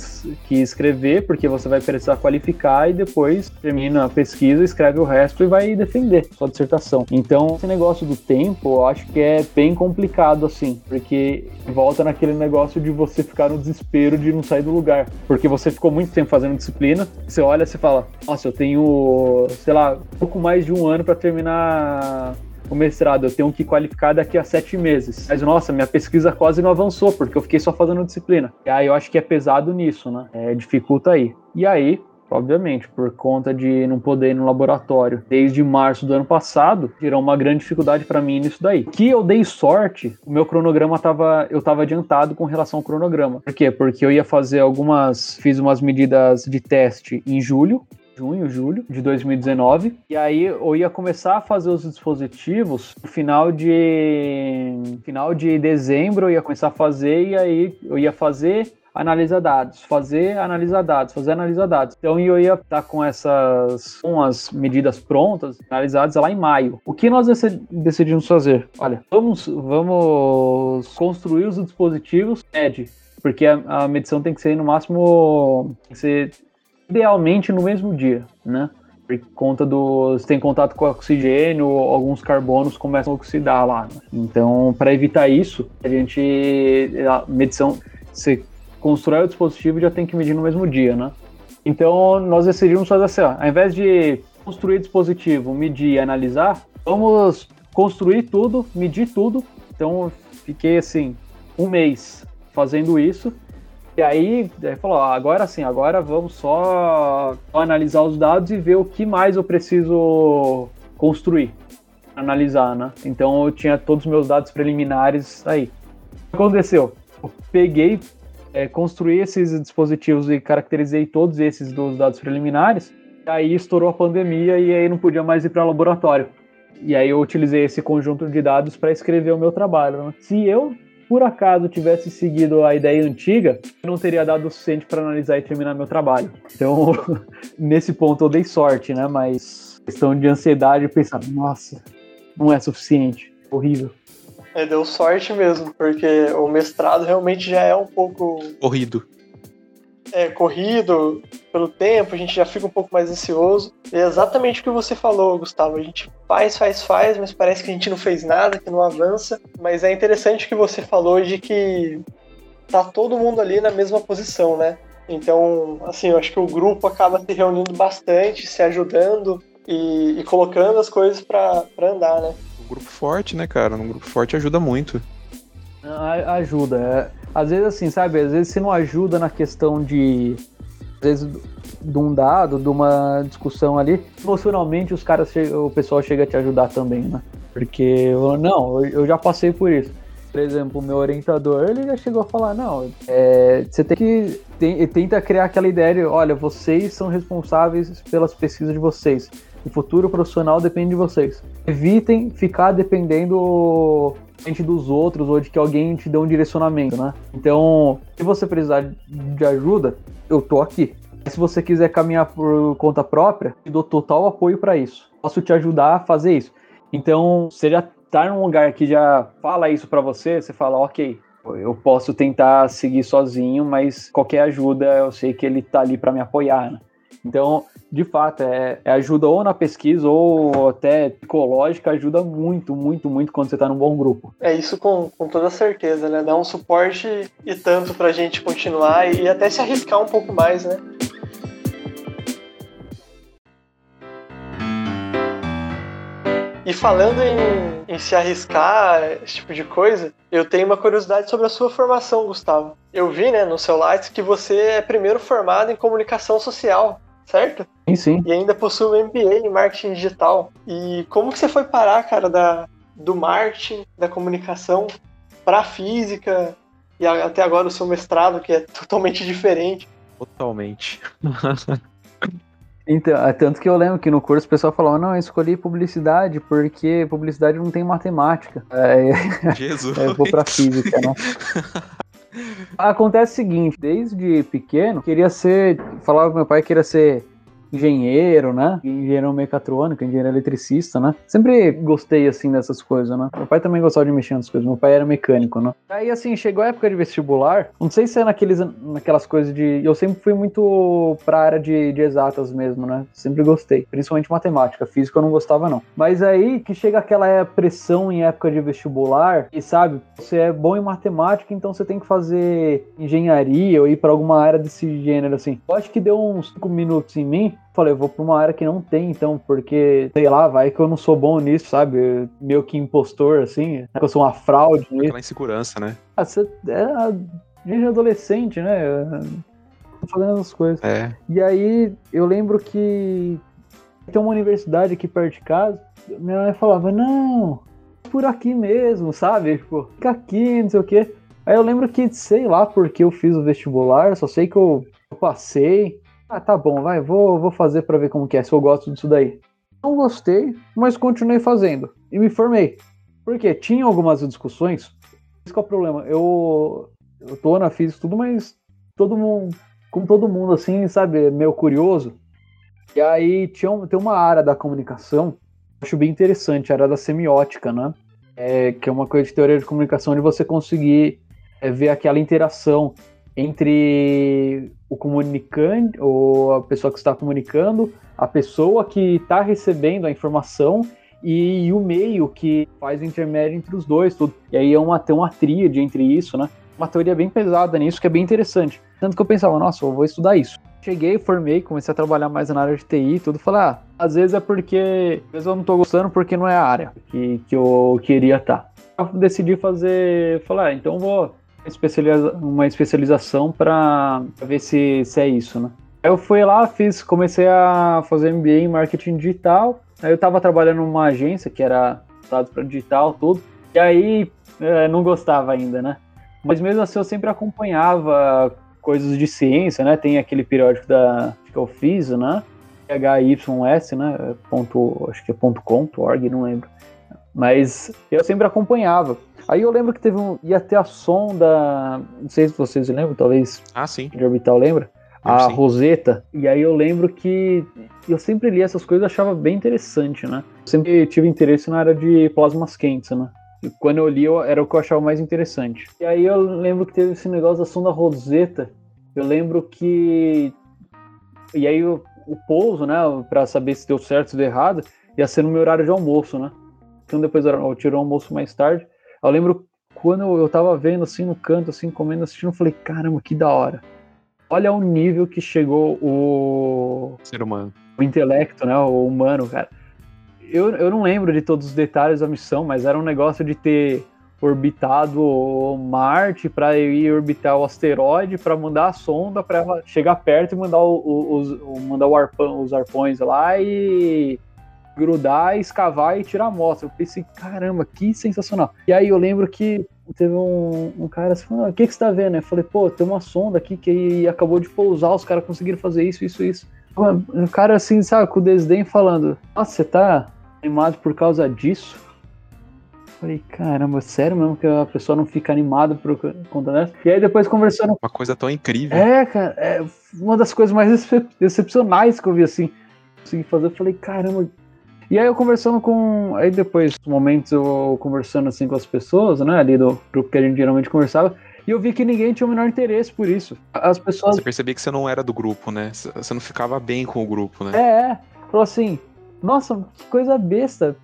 que escrever, porque você vai precisar qualificar e depois termina a pesquisa, escreve o resto e vai defender sua dissertação. Então, esse negócio do tempo, eu acho que é bem complicado assim, porque volta naquele negócio de você ficar no desespero de não sair do lugar. Porque você ficou muito tempo fazendo disciplina, você olha e fala, nossa, eu tenho, sei lá, pouco mais de um ano para terminar o mestrado, eu tenho que qualificar daqui a sete meses. Mas, nossa, minha pesquisa quase não avançou, porque eu fiquei só fazendo disciplina. E aí eu acho que é pesado nisso, né? É, dificulta aí. E aí, obviamente, por conta de não poder ir no laboratório desde março do ano passado, gerou uma grande dificuldade para mim nisso daí. Que eu dei sorte, o meu cronograma tava, eu tava adiantado com relação ao cronograma. Por quê? Porque eu ia fazer algumas, fiz umas medidas de teste em julho, junho, julho de 2019. E aí eu ia começar a fazer os dispositivos no final de final de dezembro, eu ia começar a fazer e aí eu ia fazer analisar dados, fazer, analisar dados, fazer, analisar dados. Então eu ia estar com essas com as medidas prontas, analisadas lá em maio. O que nós decidimos fazer? Olha, vamos, vamos construir os dispositivos ED, porque a, a medição tem que ser no máximo, tem que ser idealmente no mesmo dia, né? por conta do. Você tem contato com oxigênio, alguns carbonos começam a oxidar lá. Né? Então, para evitar isso, a gente. A medição. Você constrói o dispositivo já tem que medir no mesmo dia, né? Então nós decidimos fazer assim, ó, ao invés de construir dispositivo, medir e analisar, vamos construir tudo, medir tudo. Então Fiquei assim, um mês fazendo isso. E aí, aí falou, ah, agora sim, agora vamos só analisar os dados e ver o que mais eu preciso construir, analisar, né? Então eu tinha todos os meus dados preliminares aí. O que aconteceu? Eu peguei, é, construí esses dispositivos e caracterizei todos esses dos dados preliminares. Aí estourou a pandemia e aí não podia mais ir para laboratório. E aí eu utilizei esse conjunto de dados para escrever o meu trabalho. Né? Se eu por acaso tivesse seguido a ideia antiga, não teria dado o suficiente para analisar e terminar meu trabalho. Então, [laughs] nesse ponto eu dei sorte, né? Mas questão de ansiedade, pensar, nossa, não é suficiente, horrível. É, deu sorte mesmo, porque o mestrado realmente já é um pouco. Corrido é, corrido pelo tempo, a gente já fica um pouco mais ansioso. É exatamente o que você falou, Gustavo. A gente faz, faz, faz, mas parece que a gente não fez nada, que não avança. Mas é interessante que você falou de que tá todo mundo ali na mesma posição, né? Então, assim, eu acho que o grupo acaba se reunindo bastante, se ajudando e, e colocando as coisas para andar, né? Um grupo forte, né, cara? Um grupo forte ajuda muito. Ajuda. É, às vezes, assim, sabe? Às vezes se não ajuda na questão de. Às vezes, de um dado, de uma discussão ali, emocionalmente os caras, o pessoal chega a te ajudar também, né? Porque, não, eu já passei por isso. Por exemplo, o meu orientador, ele já chegou a falar, não, é, você tem que tem, tenta criar aquela ideia de, olha, vocês são responsáveis pelas pesquisas de vocês. O futuro profissional depende de vocês. Evitem ficar dependendo dos outros ou de que alguém te dê um direcionamento, né? Então, se você precisar de ajuda, eu tô aqui. Se você quiser caminhar por conta própria, eu dou total apoio para isso. Posso te ajudar a fazer isso. Então, você já tá num lugar que já fala isso para você, você fala, ok, eu posso tentar seguir sozinho, mas qualquer ajuda eu sei que ele tá ali para me apoiar. Né? Então, de fato, é, é, ajuda ou na pesquisa ou até psicológica, ajuda muito, muito, muito quando você está num bom grupo. É isso com, com toda certeza, né? Dá um suporte e tanto para a gente continuar e até se arriscar um pouco mais, né? E falando em, em, se arriscar, esse tipo de coisa, eu tenho uma curiosidade sobre a sua formação, Gustavo. Eu vi, né, no seu Lights que você é primeiro formado em comunicação social certo? Sim, sim. E ainda possui um MBA em marketing digital. E como que você foi parar, cara, da, do marketing, da comunicação para física e até agora o seu mestrado, que é [laughs] totalmente diferente? Totalmente. Então, é tanto que eu lembro que no curso o pessoal falava, não, eu escolhi publicidade porque publicidade não tem matemática. É, [laughs] Jesus. eu vou pra física, né? [laughs] Acontece o seguinte, desde pequeno, queria ser, falava pro meu pai que queria ser engenheiro, né? Engenheiro mecatrônico, engenheiro eletricista, né? Sempre gostei, assim, dessas coisas, né? Meu pai também gostava de mexer nas coisas. Meu pai era mecânico, né? Aí, assim, chegou a época de vestibular. Não sei se é naqueles, naquelas coisas de... Eu sempre fui muito pra área de, de exatas mesmo, né? Sempre gostei. Principalmente matemática. Física eu não gostava, não. Mas aí que chega aquela pressão em época de vestibular e, sabe, você é bom em matemática, então você tem que fazer engenharia ou ir para alguma área desse gênero, assim. Eu acho que deu uns 5 minutos em mim falei, eu vou pra uma área que não tem, então, porque, sei lá, vai que eu não sou bom nisso, sabe? Meio que impostor, assim, que eu sou uma fraude. Aquela insegurança, né? Ah, você é desde adolescente, né? Tô fazendo essas coisas. É. E aí, eu lembro que tem uma universidade aqui perto de casa, minha mãe falava, não, por aqui mesmo, sabe? Tipo, fica aqui, não sei o quê. Aí eu lembro que, sei lá porque eu fiz o vestibular, só sei que eu passei. Ah, tá bom, vai, vou, vou fazer para ver como que é, se eu gosto disso daí. Não gostei, mas continuei fazendo e me formei. Porque tinha algumas discussões. Esse é o problema. Eu, eu tô na física tudo, mas todo mundo, como todo mundo assim, sabe, meio curioso. E aí tinha, tem uma área da comunicação, acho bem interessante, a área da semiótica, né? É, que é uma coisa de teoria de comunicação onde você conseguir é, ver aquela interação entre o comunicante, ou a pessoa que está comunicando, a pessoa que está recebendo a informação e, o meio que faz o intermédio entre os dois, tudo. E aí é uma, tem uma tríade entre isso, né? Uma teoria bem pesada nisso, que é bem interessante. Tanto que eu pensava, nossa, eu vou estudar isso. Cheguei, formei, comecei a trabalhar mais na área de TI e tudo. Falei, ah, às vezes é porque. Às vezes eu não tô gostando porque não é a área que, que eu queria estar. Tá. eu decidi fazer, falar, ah, então vou especializa uma especialização para ver se, se é isso, né? Aí eu fui lá, fiz, comecei a fazer MBA em marketing digital. Aí eu estava trabalhando numa agência que era voltado para digital, tudo. E aí é, não gostava ainda, né? Mas mesmo assim eu sempre acompanhava coisas de ciência, né? Tem aquele periódico da que eu fiz, né? HYS, né? Ponto, acho que é ponto .com, .org, não lembro. Mas eu sempre acompanhava. Aí eu lembro que teve um. ia ter a sonda. Não sei se vocês lembram, talvez. Ah, sim. De orbital lembra? A sim. Roseta. E aí eu lembro que eu sempre li essas coisas e achava bem interessante, né? Sempre tive interesse na área de plasmas quentes, né? E quando eu li, eu, era o que eu achava mais interessante. E aí eu lembro que teve esse negócio da sonda Roseta. Eu lembro que. E aí o, o pouso, né? Pra saber se deu certo ou deu errado, ia ser no meu horário de almoço, né? Então depois eu tirei o almoço mais tarde. Eu lembro quando eu tava vendo assim no canto, assim, comendo, assistindo, eu falei, caramba, que da hora. Olha o nível que chegou o. Ser humano. O intelecto, né? O humano, cara. Eu, eu não lembro de todos os detalhes da missão, mas era um negócio de ter orbitado Marte para ir orbitar o asteroide para mandar a sonda para ela chegar perto e mandar o, o, o mandar o arpão, os arpões lá e grudar, escavar e tirar a amostra. Eu pensei, caramba, que sensacional. E aí eu lembro que teve um, um cara assim, falando, o que, que você tá vendo? Eu falei, pô, tem uma sonda aqui que acabou de pousar, os caras conseguiram fazer isso, isso, isso. O cara assim, sabe, com desdém falando, nossa, você tá animado por causa disso? Falei, caramba, sério mesmo que a pessoa não fica animada por conta dessa? E aí depois conversando. Uma coisa tão incrível. É, cara, é uma das coisas mais excepcionais que eu vi assim. Consegui fazer. Eu falei, caramba, e aí eu conversando com. Aí depois, momentos eu conversando assim com as pessoas, né? Ali do grupo que a gente geralmente conversava. E eu vi que ninguém tinha o menor interesse por isso. As pessoas. Você percebia que você não era do grupo, né? Você não ficava bem com o grupo, né? É, é. Falou assim, nossa, que coisa besta.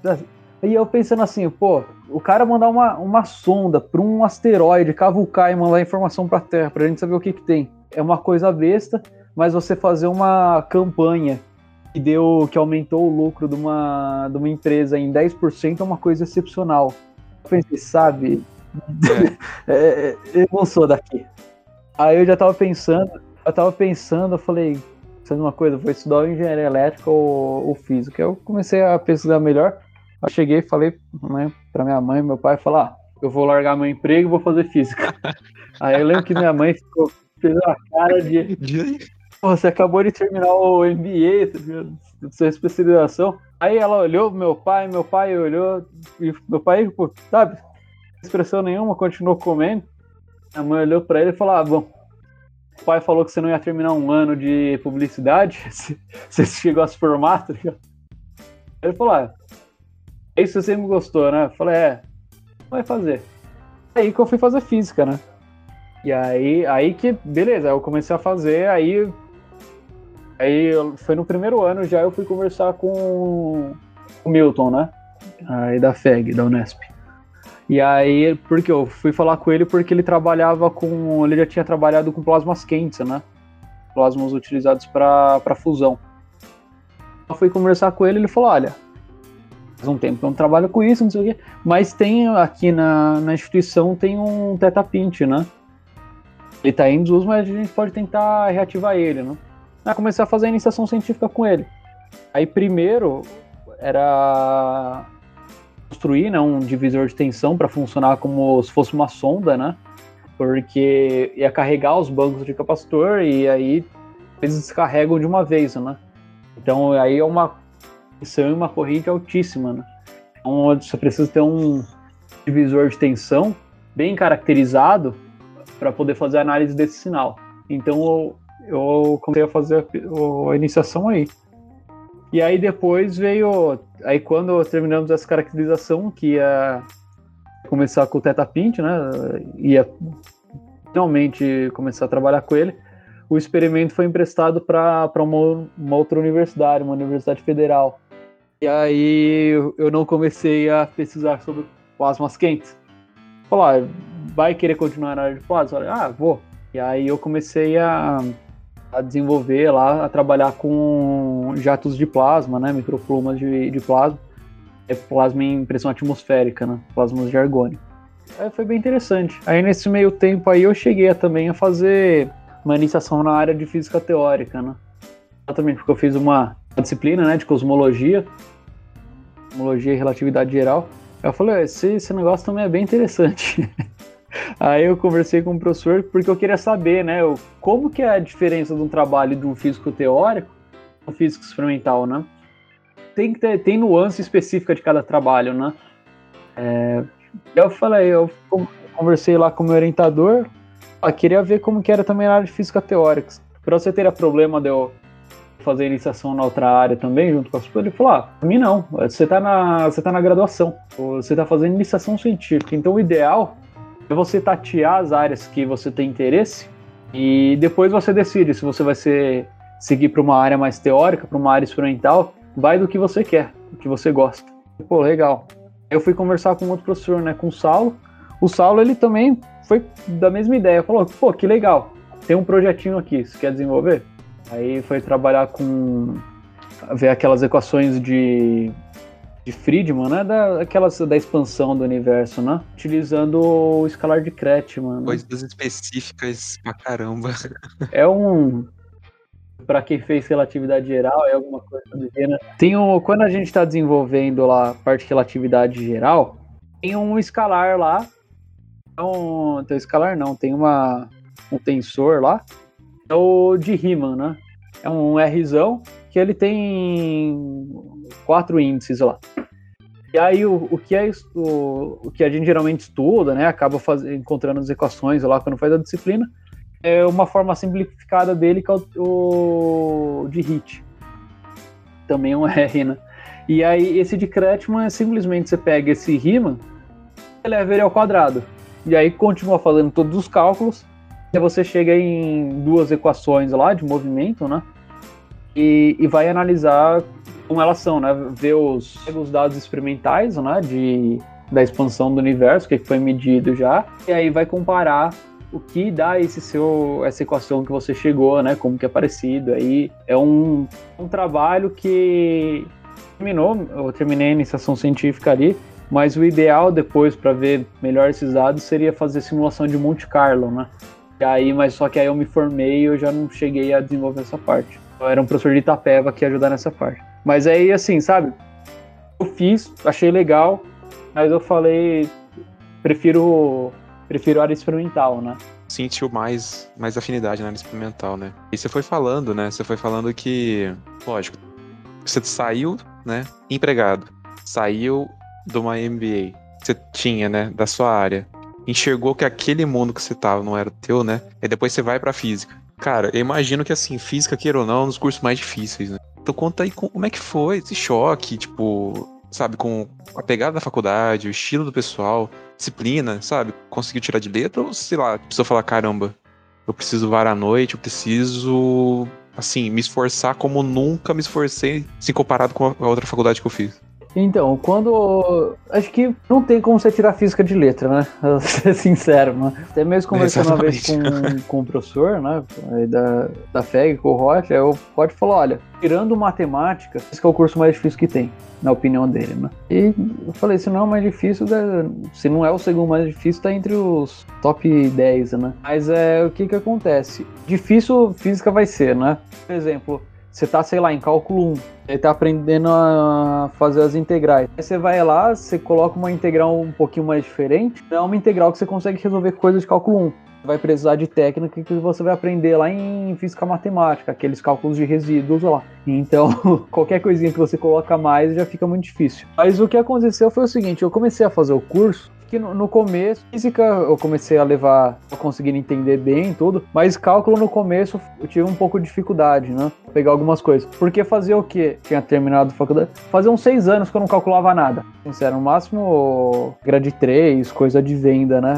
E eu pensando assim, pô, o cara mandar uma, uma sonda para um asteroide cavucar e mandar informação para a Terra, pra gente saber o que, que tem. É uma coisa besta, mas você fazer uma campanha que deu, que aumentou o lucro de uma, de uma empresa em 10% é uma coisa excepcional. Eu pensei, sabe, [laughs] é. é, eu não sou daqui. Aí eu já tava pensando, eu tava pensando, eu falei, sabe uma coisa, vou estudar engenharia elétrica ou, ou física. Eu comecei a pesquisar melhor. Eu cheguei e falei né, para minha mãe e meu pai, falar, ah, eu vou largar meu emprego e vou fazer física. [laughs] Aí eu lembro que minha mãe ficou, fez uma cara de você acabou de terminar o MBA, sua especialização. Aí ela olhou meu pai, meu pai olhou, e meu pai, pô, sabe, expressão nenhuma, continuou comendo. A mãe olhou para ele e falou: Ah, bom, o pai falou que você não ia terminar um ano de publicidade, [laughs] você chegou a se formar, tá ligado? Ele falou: Ah, isso você sempre gostou, né? Eu falei: É, vai fazer. Aí que eu fui fazer física, né? E aí, aí que, beleza, eu comecei a fazer, aí Aí foi no primeiro ano já eu fui conversar com o Milton, né? Aí da FEG, da Unesp. E aí, porque eu fui falar com ele porque ele trabalhava com. Ele já tinha trabalhado com plasmas quentes, né? Plasmas utilizados para fusão. Eu fui conversar com ele ele falou: olha, faz um tempo que eu não trabalho com isso, não sei o quê, mas tem aqui na, na instituição tem um tetapint, né? Ele tá em desuso, mas a gente pode tentar reativar ele, né? Aí comecei a fazer a iniciação científica com ele. Aí primeiro era construir né, um divisor de tensão para funcionar como se fosse uma sonda, né? Porque ia carregar os bancos de capacitor e aí eles descarregam de uma vez, né? Então aí é uma tensão e uma corrente altíssima, né? Então você precisa ter um divisor de tensão bem caracterizado para poder fazer a análise desse sinal. Então eu comecei a fazer a, iniciação aí. E aí depois veio. Aí quando terminamos essa caracterização, que ia começar com o Teta Pint, né? Ia finalmente começar a trabalhar com ele. O experimento foi emprestado para uma, uma outra universidade, uma universidade federal. E aí eu não comecei a pesquisar sobre plasmas quentes. Falar, ah, vai querer continuar na área de plasma? Ah, vou. E aí eu comecei a a desenvolver lá, a trabalhar com jatos de plasma, né, microplumas de, de plasma. é plasma em pressão atmosférica, né? Plasmas de argônio. Aí foi bem interessante. Aí nesse meio tempo aí eu cheguei a, também a fazer uma iniciação na área de física teórica, né? Exatamente porque eu fiz uma, uma disciplina, né, de cosmologia, cosmologia e relatividade geral. Eu falei, esse, esse negócio também é bem interessante. [laughs] Aí eu conversei com o professor porque eu queria saber, né, como que é a diferença de um trabalho de um físico teórico um físico experimental, né? Tem que ter, tem nuance específica de cada trabalho, né? É, eu falei, eu conversei lá com o meu orientador, eu queria ver como que era também na área de física teórica. Para você ter problema de eu fazer iniciação na outra área também, junto com a sua, ele falou, ah, pra mim não, você tá na, você tá na graduação, você tá fazendo iniciação científica, então o ideal você tatear as áreas que você tem interesse e depois você decide se você vai ser seguir para uma área mais teórica, para uma área experimental, vai do que você quer, do que você gosta. Pô, legal. Eu fui conversar com outro professor, né, com o Saulo. O Saulo, ele também foi da mesma ideia, falou, pô, que legal, tem um projetinho aqui, você quer desenvolver? Aí foi trabalhar com, ver aquelas equações de de Friedman, né? Da, aquelas, da expansão do universo, né? Utilizando o escalar de Kretschmann. Né? Coisas específicas pra caramba. [laughs] É um. Para quem fez relatividade geral, é alguma coisa do gênero. Tem um, quando a gente está desenvolvendo lá a parte de relatividade geral, tem um escalar lá. Então, tem escalar não, tem uma, um tensor lá. É o de Riemann, né? É um Rzão que ele tem quatro índices lá. E aí o, o que é o, o que a gente geralmente estuda, né, acaba faz, encontrando as equações lá quando faz a disciplina, é uma forma simplificada dele que é o, o de Hit. Também é um [laughs] R, né? E aí esse de Kretschmann é simplesmente você pega esse Riemann e leva ele ao quadrado. E aí continua fazendo todos os cálculos, e você chega em duas equações lá de movimento, né? e, e vai analisar como elas são, né? Ver os, os dados experimentais, né? De, da expansão do universo, o que foi medido já, e aí vai comparar o que dá esse seu essa equação que você chegou, né? Como que é parecido. Aí é um, um trabalho que terminou, eu terminei a iniciação científica ali, mas o ideal depois para ver melhor esses dados seria fazer simulação de Monte Carlo, né? E aí, mas só que aí eu me formei e eu já não cheguei a desenvolver essa parte. Eu era um professor de Itapeva que ia ajudar nessa parte. Mas aí, assim, sabe? Eu fiz, achei legal, mas eu falei, prefiro, prefiro área experimental, né? Sentiu mais, mais afinidade na área experimental, né? E você foi falando, né? Você foi falando que, lógico, você saiu, né? Empregado. Saiu de uma MBA. Você tinha, né? Da sua área. Enxergou que aquele mundo que você tava não era teu, né? E depois você vai pra física. Cara, eu imagino que assim, física, queira ou não, é um dos cursos mais difíceis, né? Então conta aí como é que foi esse choque, tipo, sabe, com a pegada da faculdade, o estilo do pessoal, disciplina, sabe? Conseguiu tirar de letra ou, sei lá, precisou falar, caramba, eu preciso varar à noite, eu preciso, assim, me esforçar como nunca me esforcei, se comparado com a outra faculdade que eu fiz. Então, quando. Acho que não tem como você tirar física de letra, né? [laughs] Vou ser sincero, né? Até mesmo conversando uma vez com, com um professor, né? Da, da FEG, com o Rocha, eu pode falar: olha, tirando matemática, esse é o curso mais difícil que tem, na opinião dele, né? E eu falei: se não é o mais difícil, se não é o segundo mais difícil, tá entre os top 10, né? Mas é o que que acontece? Difícil física vai ser, né? Por exemplo você tá, sei lá, em cálculo 1, ele tá aprendendo a fazer as integrais. Aí você vai lá, você coloca uma integral um pouquinho mais diferente, é uma integral que você consegue resolver coisas de cálculo 1. Você vai precisar de técnica que você vai aprender lá em física matemática, aqueles cálculos de resíduos lá. Então, [laughs] qualquer coisinha que você coloca mais já fica muito difícil. Mas o que aconteceu foi o seguinte, eu comecei a fazer o curso que no, no, começo, física eu comecei a levar, a conseguir entender bem tudo, mas cálculo no começo eu tive um pouco de dificuldade, né? Pegar algumas coisas. Porque fazia o quê? Tinha terminado a faculdade. Fazia uns seis anos que eu não calculava nada. Sincero, no máximo grade 3, coisa de venda, né?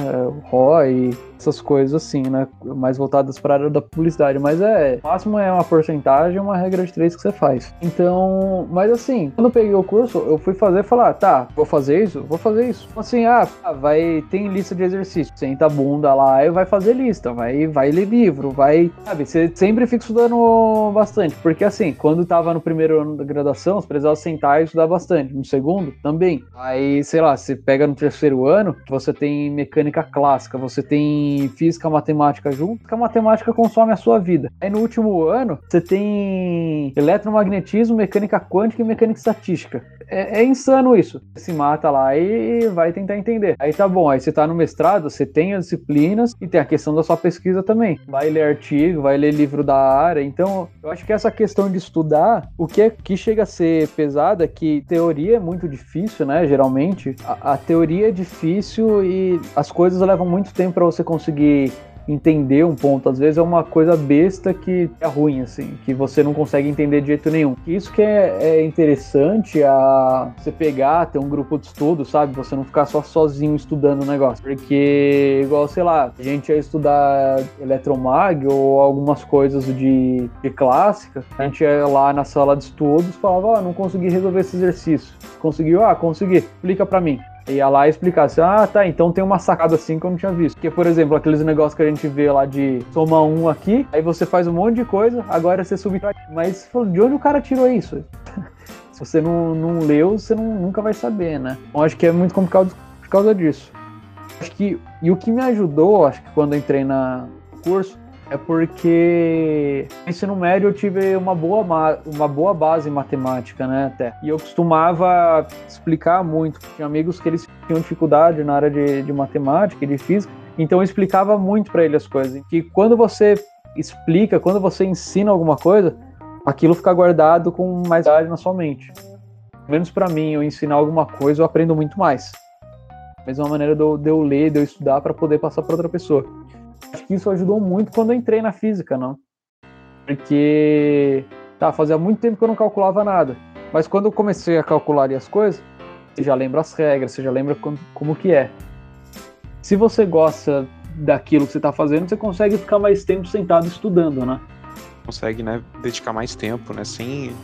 ROI, essas coisas assim, né? Mais voltadas para a área da publicidade. Mas é, o máximo é uma porcentagem, uma regra de três que você faz. Então, mas assim, quando eu peguei o curso, eu fui fazer e falar, tá, vou fazer isso, vou fazer isso. Assim, ah, vai, tem lista de exercícios, senta a bunda lá e vai fazer lista, vai, vai ler livro, vai, sabe, você sempre fica estudando bastante, porque assim, quando tava no primeiro ano da graduação, você precisava sentar e estudar bastante, no segundo também. Aí, sei lá, você pega no terceiro ano, você tem mecânica clássica, você tem física, matemática junto, que a matemática consome a sua vida. Aí no último ano, você tem eletromagnetismo, mecânica quântica e mecânica estatística. É, é, insano isso. Se mata lá e vai tentar entender. Aí tá bom, aí você tá no mestrado, você tem as disciplinas e tem a questão da sua pesquisa também. Vai ler artigo, vai ler livro da área. Então, eu acho que essa questão de estudar, o que, é, que chega a ser pesado é que teoria é muito difícil, né? Geralmente. A, a teoria é difícil e as coisas levam muito tempo para você conseguir entender um ponto. Às vezes é uma coisa besta que é ruim, assim, que você não consegue entender de jeito nenhum. Isso que é, é interessante a você pegar, ter um grupo de estudo, sabe? Você não ficar só sozinho estudando o negócio. Porque, igual, sei lá, a gente ia estudar eletromag ou algumas coisas de, de clássica, a gente ia lá na sala de estudos falava, ó, oh, não consegui resolver esse exercício. Conseguiu? Ah, consegui. Explica para mim ia lá e explicasse, ah, tá, então tem uma sacada assim que eu não tinha visto. Que, por exemplo, aqueles negócios que a gente vê lá de somar um aqui, aí você faz um monte de coisa, agora você subtrai. Mas de onde o cara tirou isso? [laughs] Se você não, não leu, você não, nunca vai saber, né? Então acho que é muito complicado por causa disso. Acho que, e o que me ajudou, acho que quando entrei na curso, é porque no ensino médio eu tive uma boa, uma boa base em matemática, né, até. E eu costumava explicar muito. Tinha amigos que eles tinham dificuldade na área de, de matemática e de física, então eu explicava muito para eles as coisas. Que quando você explica, quando você ensina alguma coisa, aquilo fica guardado com mais idade na sua mente. Menos para mim, eu ensinar alguma coisa, eu aprendo muito mais. Mesma maneira de eu, de eu ler, de eu estudar para poder passar para outra pessoa acho que isso ajudou muito quando eu entrei na física, não? Porque tá, fazia muito tempo que eu não calculava nada. Mas quando eu comecei a calcular as coisas, você já lembra as regras, você já lembra como, como que é. Se você gosta daquilo que você está fazendo, você consegue ficar mais tempo sentado estudando, né? Consegue, né, dedicar mais tempo, né, sem,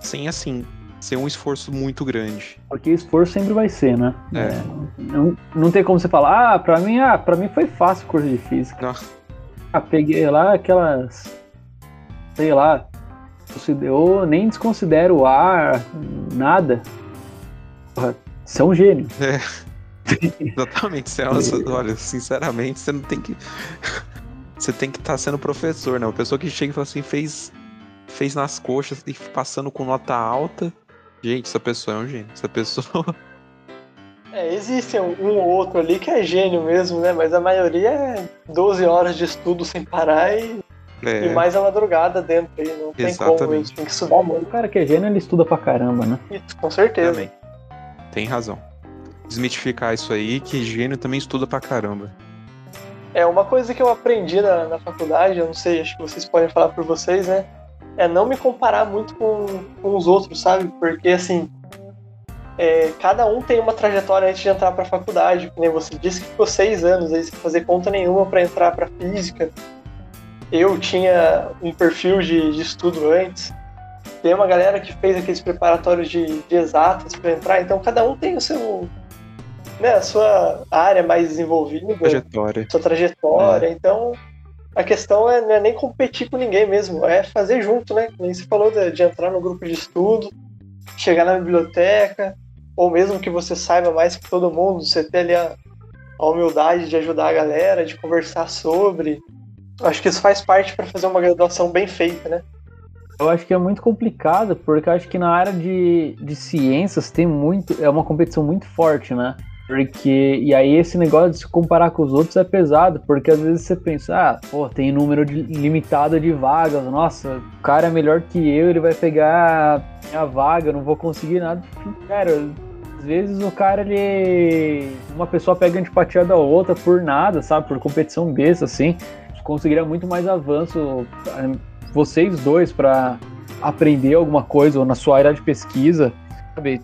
sem assim, ser um esforço muito grande. Porque esforço sempre vai ser, né? É. é não, não tem como você falar, ah, pra mim, ah, pra mim foi fácil o curso de física. Não. Ah, peguei lá aquelas. Sei lá. Eu nem desconsidero o ar, nada. Porra, você é um gênio. É. [laughs] Exatamente. Você é olha, sinceramente, você não tem que. [laughs] Você tem que estar tá sendo professor, né? Uma pessoa que chega e fala assim, fez, fez nas coxas e passando com nota alta. Gente, essa pessoa é um gênio. Essa pessoa. [laughs] É, existe um ou outro ali que é gênio mesmo, né? Mas a maioria é 12 horas de estudo sem parar e, é. e mais a madrugada dentro aí. Não tem Exatamente. como, mesmo. tem que estudar muito. O cara que é gênio, ele estuda pra caramba, né? Isso, com certeza. Também. Tem razão. Desmitificar isso aí, que gênio também estuda pra caramba. É, uma coisa que eu aprendi na, na faculdade, eu não sei, acho que vocês podem falar por vocês, né? É não me comparar muito com, com os outros, sabe? Porque, assim, é, cada um tem uma trajetória antes de entrar para a faculdade. Nem você disse que ficou seis anos aí sem fazer conta nenhuma para entrar para física. Eu tinha um perfil de, de, estudo antes. Tem uma galera que fez aqueles preparatórios de, de exatas para entrar. Então cada um tem o seu, né, a sua área mais desenvolvida, trajetória. sua trajetória. É. Então a questão é, não é nem competir com ninguém mesmo, é fazer junto, né? Nem você falou de, de, entrar no grupo de estudo, chegar na biblioteca, ou mesmo que você saiba mais que todo mundo, você ter ali a, a humildade de ajudar a galera, de conversar sobre. Acho que isso faz parte para fazer uma graduação bem feita, né? Eu acho que é muito complicado, porque eu acho que na área de, de ciências tem muito. É uma competição muito forte, né? Porque, e aí esse negócio de se comparar com os outros é pesado, porque às vezes você pensa, ah, pô, tem número de, limitado de vagas, nossa, o cara é melhor que eu, ele vai pegar a vaga, eu não vou conseguir nada. Cara, às vezes o cara, ele. Uma pessoa pega antipatia da outra por nada, sabe? Por competição besta, assim. Conseguiria muito mais avanço, eh, vocês dois, para aprender alguma coisa, ou na sua área de pesquisa, sabe?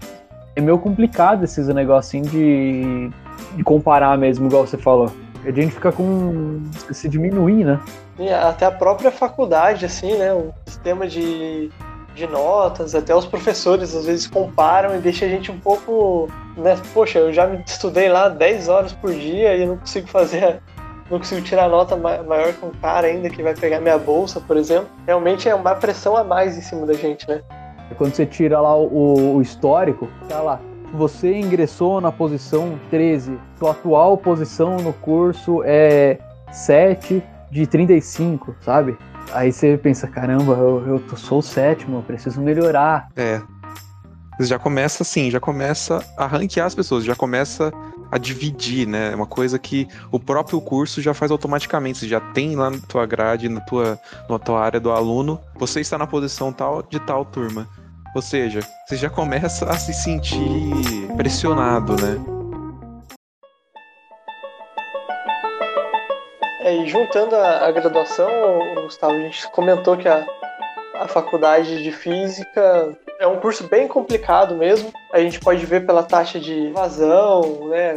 É meio complicado esses negocinhos de, de comparar mesmo, igual você falou. A gente fica com. se diminuir, né? E até a própria faculdade, assim, né? O sistema de, de notas, até os professores às vezes comparam e deixa a gente um pouco. Né? Poxa, eu já me estudei lá 10 horas por dia e não consigo fazer. [laughs] Não consigo tirar nota maior que um cara ainda que vai pegar minha bolsa, por exemplo. Realmente é uma pressão a mais em cima da gente, né? Quando você tira lá o, o histórico, tá lá. Você ingressou na posição 13. Sua atual posição no curso é 7 de 35, sabe? Aí você pensa, caramba, eu, eu sou o sétimo, eu preciso melhorar. É. Você já começa assim, já começa a ranquear as pessoas, já começa a dividir, né? Uma coisa que o próprio curso já faz automaticamente. Você já tem lá na tua grade, na tua, na tua área do aluno, você está na posição tal de tal turma. Ou seja, você já começa a se sentir pressionado, né? É, e juntando a, a graduação, Gustavo, a gente comentou que a, a faculdade de física é um curso bem complicado mesmo. A gente pode ver pela taxa de evasão, né?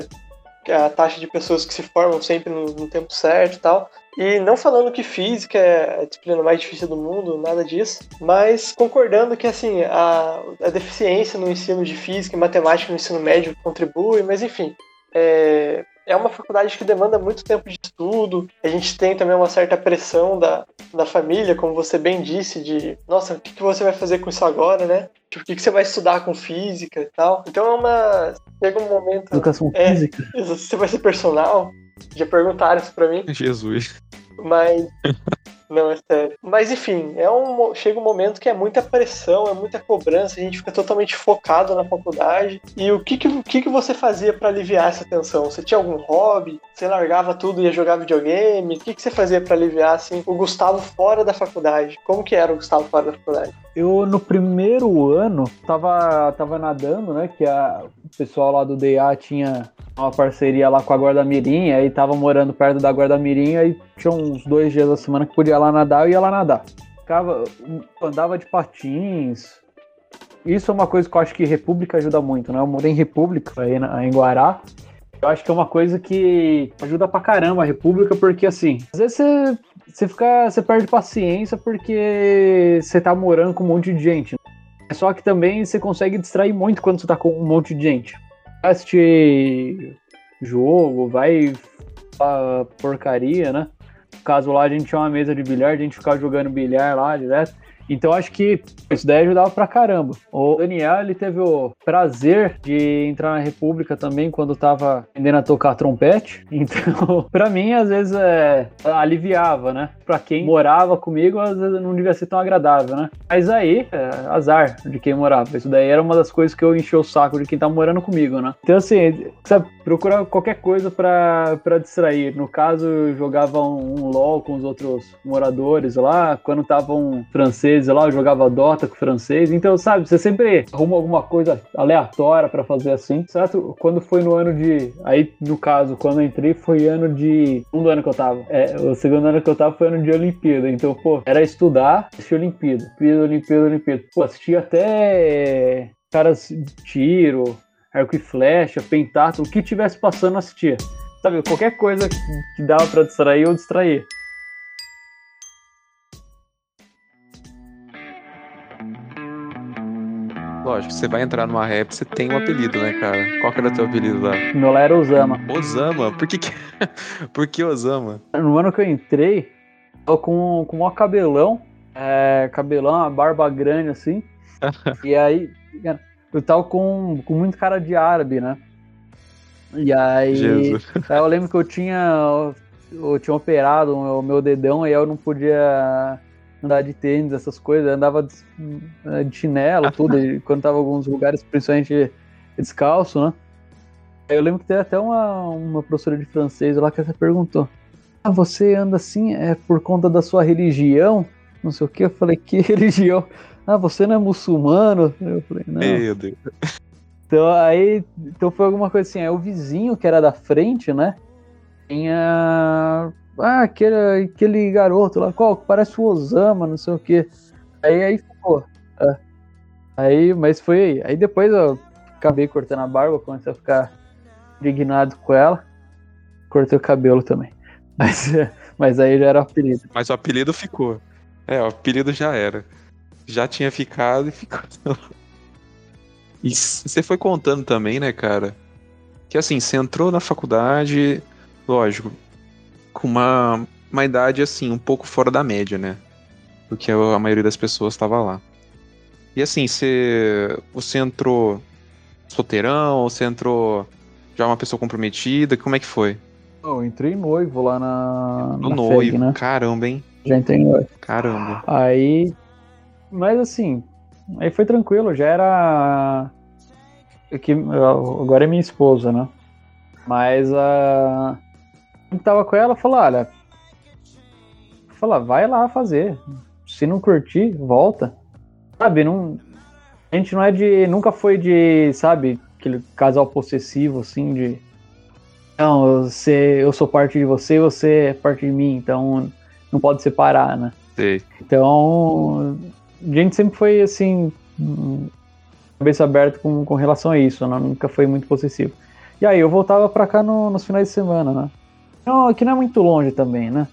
É a taxa de pessoas que se formam sempre no, no tempo certo e tal. E não falando que física é a disciplina mais difícil do mundo, nada disso, mas concordando que assim a, a deficiência no ensino de física e matemática no ensino médio contribui, mas enfim, é, é uma faculdade que demanda muito tempo de estudo. A gente tem também uma certa pressão da, da família, como você bem disse, de nossa, o que, que você vai fazer com isso agora, né? Tipo, o que, que você vai estudar com física e tal. Então é uma. Chega um momento. Educação é, física. Você vai ser personal? Já perguntaram isso pra mim. [laughs] Jesus. Mas. Não, é sério. Mas enfim, é um, chega um momento que é muita pressão, é muita cobrança, a gente fica totalmente focado na faculdade. E o que, que, que, que você fazia para aliviar essa tensão? Você tinha algum hobby? Você largava tudo e ia jogar videogame? O que, que você fazia para aliviar assim, o Gustavo fora da faculdade? Como que era o Gustavo fora da faculdade? Eu, no primeiro ano, tava, tava nadando, né? Que a, o pessoal lá do DA tinha uma parceria lá com a Guarda Mirim, aí tava morando perto da Guarda Mirim, aí tinha uns dois dias da semana que podia lá nadar, eu ia lá nadar. Ficava, andava de patins. Isso é uma coisa que eu acho que República ajuda muito, né? Eu morei em República, aí em Guará. Eu acho que é uma coisa que ajuda pra caramba a República, porque assim, às vezes você, você fica. você perde paciência porque você tá morando com um monte de gente. Só que também você consegue distrair muito quando você tá com um monte de gente assistir jogo, vai pra porcaria, né? No caso lá, a gente tinha uma mesa de bilhar, a gente ficava jogando bilhar lá direto. Então acho que isso daí ajudava pra caramba. O Daniel, ele teve o prazer de entrar na República também quando tava aprendendo a tocar trompete. [laughs] Então, pra mim, às vezes, é, aliviava, né? Pra quem morava comigo, às vezes não devia ser tão agradável, né? Mas aí, é, azar de quem morava. Isso daí era uma das coisas que eu enchi o saco de quem tá morando comigo, né? Então, assim, sabe, procurar qualquer coisa pra, pra distrair. No caso, eu jogava um, um LOL com os outros moradores lá. Quando tava um francês lá, eu jogava Dota com francês. Então, sabe, você sempre arruma alguma coisa aleatória para fazer assim. Certo? Quando foi no ano de. Aí, no caso, quando eu entrei, foi ano de. Um do ano que eu tava. É, o segundo ano que eu tava foi ano de Olimpíada. Então, pô, era estudar, assistir Olimpíada. Olimpíada, Olimpíada, Olimpíada. Pô, assistia até caras de tiro, arco e flecha, pentátulo, o que tivesse passando, assistia. Sabe, qualquer coisa que dava para distrair, eu distraía. Lógico, você vai entrar numa rap, você tem um apelido, né, cara? Qual que era o teu apelido lá? Meu lá era Osama. Osama? Por que, que... [laughs] Por que Osama? No ano que eu entrei, eu com, com um cabelão, é, cabelão, uma barba grande assim. [laughs] e aí, eu tava com, com muito cara de árabe, né? E aí, Jesus. [laughs] aí eu lembro que eu tinha eu tinha operado o meu dedão e eu não podia andar de tênis, essas coisas, andava de, eh, de chinelo, tudo, e quando tava em alguns lugares, principalmente descalço, né? Eu lembro que teve até uma, uma professora de francês lá que até perguntou: Ah, você anda assim é por conta da sua religião? Não sei o que. Eu falei: Que [laughs] religião? Ah, você não é muçulmano? Eu falei: Não. Meu Deus. Então aí então foi alguma coisa assim. Aí o vizinho que era da frente, né? Tinha ah, aquele, aquele garoto lá, qual? Parece o Osama, não sei o quê. Aí, aí ficou. É. Aí, mas foi aí. Aí depois, ó, acabei cortando a barba, comecei a ficar indignado com ela. Cortei o cabelo também. [laughs] Mas, mas aí já era o apelido. Mas o apelido ficou. É, o apelido já era. Já tinha ficado e ficou. E você foi contando também, né, cara? Que assim, você entrou na faculdade, lógico, com uma, uma idade assim, um pouco fora da média, né? Porque a maioria das pessoas estava lá. E assim, você, você entrou solteirão, você entrou já uma pessoa comprometida, como é que foi? Eu entrei noivo lá na. No na noivo, FEG, né? caramba, hein? Já entrei noivo. Caramba. Aí. Mas assim, aí foi tranquilo, já era. Que, agora é minha esposa, né? Mas a. Tava com ela falou: olha. Fala, vai lá fazer. Se não curtir, volta. Sabe, não. A gente não é de. Nunca foi de, sabe, aquele casal possessivo, assim, de. Não, você, eu sou parte de você, você é parte de mim, então não pode separar, né? Sei. Então, a gente sempre foi assim, cabeça aberta com, com relação a isso, né? nunca foi muito possessivo. E aí eu voltava pra cá no- nos finais de semana, né? Não, aqui não é muito longe também, né?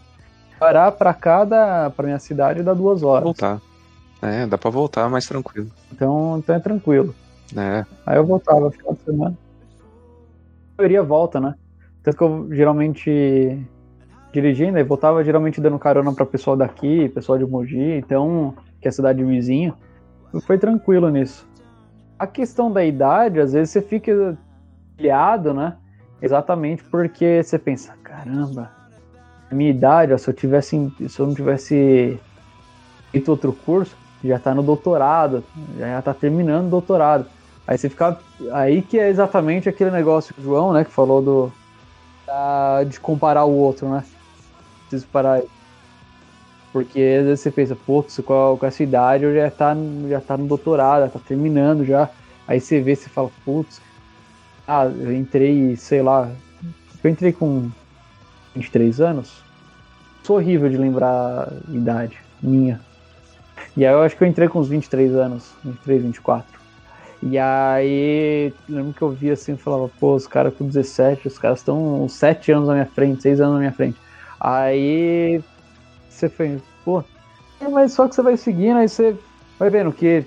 Parar pra cá, dá, pra minha cidade, dá duas horas. Voltar. É, dá pra voltar mais tranquilo. Então, então é tranquilo. É, Aí eu voltava final de semana. Eu iria volta, né? Tanto que eu geralmente dirigindo, aí voltava geralmente dando carona pra pessoal daqui, pessoal de Mogi, então, que é a cidade vizinha. Foi tranquilo nisso. A questão da idade, às vezes você fica pilhado, né? Exatamente porque você pensa, caramba, a minha idade, ó, se eu tivesse, se eu não tivesse feito outro curso, já tá no doutorado, já tá terminando o doutorado. Aí você fica. Aí que é exatamente aquele negócio que o João, né, que falou do. da- de comparar o outro, né? Preciso parar aí. Porque às vezes você pensa, putz, com, com essa idade eu já tá, já tá no doutorado, já tá terminando já. Aí você vê, você fala, putz, ah, eu entrei, sei lá. Eu entrei com 23 anos. Sou horrível de lembrar a idade minha. E aí eu acho que eu entrei com uns 23 anos, 23, 24. E aí, lembro que eu via assim e falava, pô, os caras com 17, os caras estão uns 7 anos na minha frente, 6 anos na minha frente. Aí você foi, pô, é, mas só que você vai seguindo, aí você vai vendo que,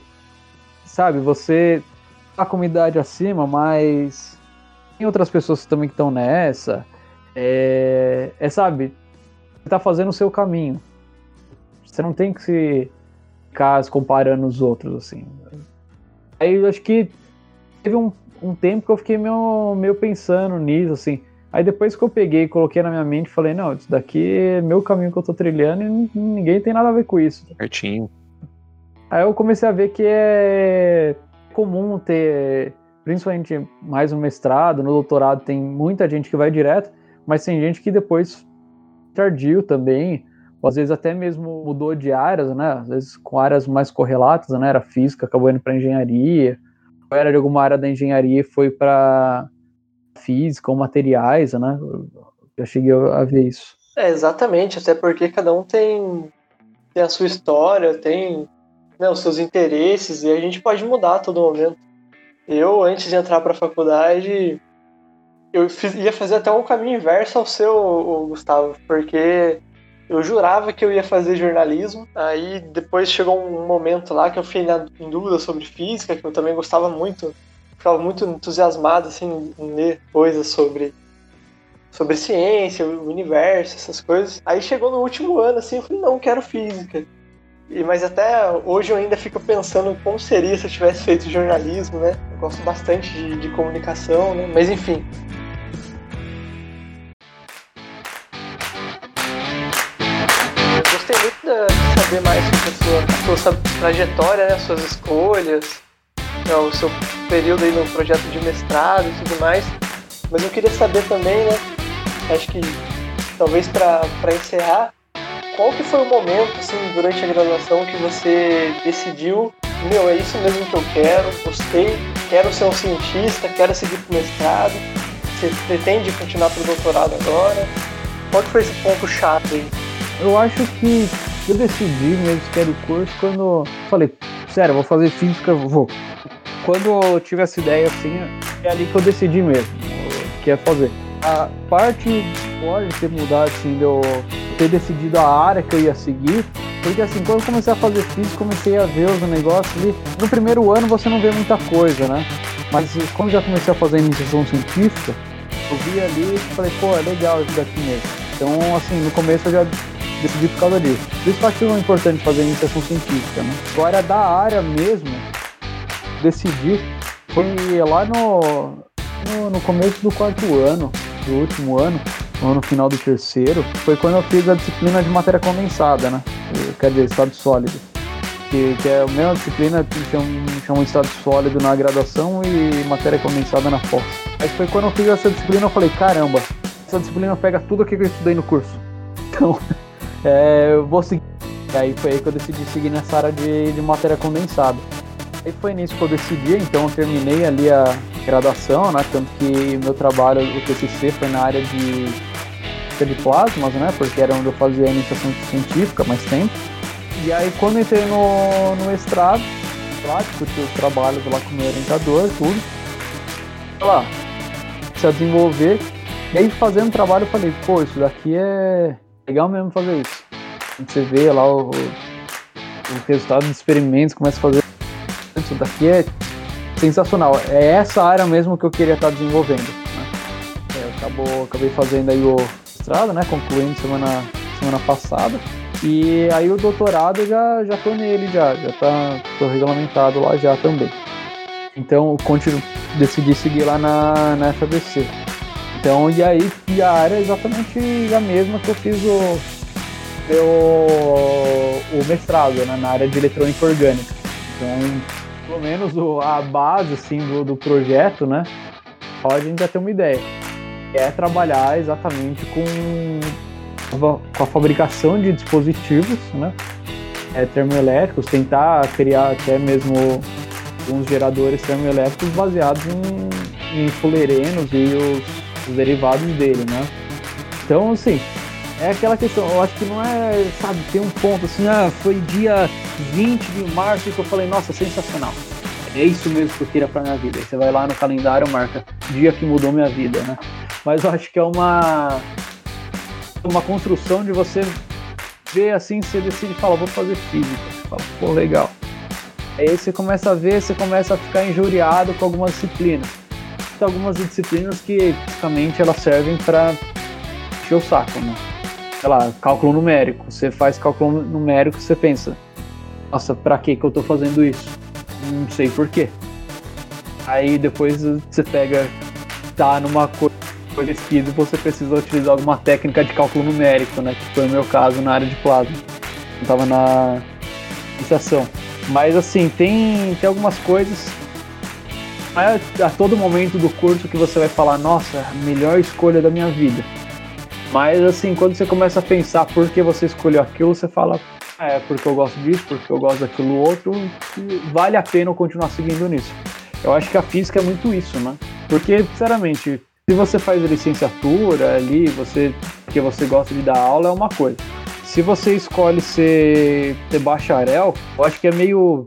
sabe, você tá com uma idade acima, mas tem outras pessoas também que estão nessa. É, é, sabe, você tá fazendo o seu caminho. Você não tem que se ficar se comparando os outros, assim. Aí eu acho que teve um, um tempo que eu fiquei meio, meio pensando nisso, assim. Aí depois que eu peguei coloquei na minha mente, falei, não, isso daqui é meu caminho que eu tô trilhando e ninguém tem nada a ver com isso. certinho. Aí eu comecei a ver que é comum ter, principalmente mais no mestrado, no doutorado, tem muita gente que vai direto, mas tem gente que depois tardio também, ou às vezes até mesmo mudou de áreas, né? Às vezes com áreas mais correlatas, né? Era física, acabou indo para engenharia, ou era de alguma área da engenharia e foi para física ou materiais, né? Já cheguei a ver isso. É, exatamente, até porque cada um tem, tem a sua história, tem né, os seus interesses, e a gente pode mudar a todo momento. Eu, antes de entrar para a faculdade, eu fiz- ia fazer até um caminho inverso ao seu, Gustavo, porque eu jurava que eu ia fazer jornalismo, aí depois chegou um momento lá que eu fiquei em dúvida sobre física, que eu também gostava muito, ficava muito entusiasmado assim, em ler coisas sobre sobre ciência, o universo, essas coisas. Aí chegou no último ano, assim, eu falei, não, quero física. E, mas até hoje eu ainda fico pensando como seria se eu tivesse feito jornalismo, né? Eu gosto bastante de, de comunicação, né? Mas enfim. De saber mais sobre a sua, a sua trajetória, né? Suas escolhas, né? o seu período aí no projeto de mestrado e tudo mais. Mas eu queria saber também, né? Acho que talvez para encerrar, qual que foi o momento, assim, durante a graduação que você decidiu, meu, é isso mesmo que eu quero, gostei, quero ser um cientista, quero seguir pro mestrado, você pretende continuar pro doutorado agora? Qual que foi esse ponto chave aí? Eu acho que eu decidi mesmo que era o curso quando falei, sério, vou fazer física, vou. quando eu tive essa ideia assim, é ali que eu decidi mesmo que é fazer. A parte pode ter mudado assim, de eu ter decidido a área que eu ia seguir, porque assim, quando eu comecei a fazer física, comecei a ver os negócios ali. No primeiro ano você não vê muita coisa, né? Mas quando já comecei a fazer iniciação científica, eu vi ali e falei, pô, é legal isso daqui mesmo. Então, assim, no começo eu já decidi por causa disso. Por isso que eu acho importante fazer iniciação científica, né? Agora, da área mesmo, decidi foi lá no, no, no começo do quarto ano, do último ano, no final do terceiro, foi quando eu fiz a disciplina de matéria condensada, né? Quer dizer, estado sólido. Que, que é a mesma disciplina que chama, chama estado sólido na graduação e matéria condensada na pós. Aí foi quando eu fiz essa disciplina, eu falei, caramba, essa disciplina pega tudo aquilo que eu estudei no curso. [laughs] Então, é, eu vou seguir. E aí foi aí que eu decidi seguir nessa área de, de matéria condensada. Aí foi nisso que eu decidi, então eu terminei ali a graduação, né? Tanto que meu trabalho, o TCC, foi na área de de plasmas, né? Porque era onde eu fazia a iniciação científica mais tempo. E aí quando entrei no, no mestrado, lá, discuti os trabalhos lá com o meu orientador, tudo. Lá, se desenvolver. E aí fazendo trabalho eu falei, pô, isso daqui é legal mesmo fazer isso. Você vê lá o, o resultado dos experimentos, começa a fazer. Isso daqui é sensacional. É essa área mesmo que eu queria estar desenvolvendo. Né? É, acabou, acabei fazendo aí o mestrado, né? Concluindo semana, semana passada. E aí o doutorado já, já tô nele já, já tá tô regulamentado lá já também. Então continuo, decidi seguir lá na, na FABC. Então, e aí e a área é exatamente a mesma que eu fiz o, o, o mestrado, né, na área de eletrônica orgânica. Então, pelo menos o, a base assim, do, do projeto, né? Pode a gente já ter uma ideia é trabalhar exatamente com, com a fabricação de dispositivos, né? É, termoelétricos, tentar criar até mesmo uns geradores termoelétricos baseados em, em fulerenos e os, os derivados dele, né? Então, assim, é aquela questão, eu acho que não é, sabe, tem um ponto assim, ah, foi dia 20 de março que eu falei, nossa, sensacional. É isso mesmo que eu queria pra minha vida. Aí você vai lá no calendário, marca dia que mudou minha vida, né? mas eu acho que é uma uma construção de você ver assim, você decide fala, vou fazer física. Fala, pô, legal. Aí você começa a ver, você começa a ficar injuriado com algumas disciplinas. Algumas disciplinas que, basicamente, elas servem para encher o saco, né? Sei lá, cálculo numérico. Você faz cálculo numérico, você pensa, nossa, pra que que eu tô fazendo isso? Não sei por quê. Aí depois você pega, tá numa coisa pesquisa você precisa utilizar alguma técnica de cálculo numérico, né? Que foi o meu caso na área de plasma. Eu estava na iniciação. Mas assim, tem, tem algumas coisas é a todo momento do curso que você vai falar, nossa, melhor escolha da minha vida. Mas assim, quando você começa a pensar por que você escolheu aquilo, você fala, é porque eu gosto disso, porque eu gosto daquilo outro, vale a pena eu continuar seguindo nisso. Eu acho que a física é muito isso, né? Porque, sinceramente, se você faz licenciatura ali, você porque você gosta de dar aula, é uma coisa. Se você escolhe ser, ser bacharel, eu acho que é meio.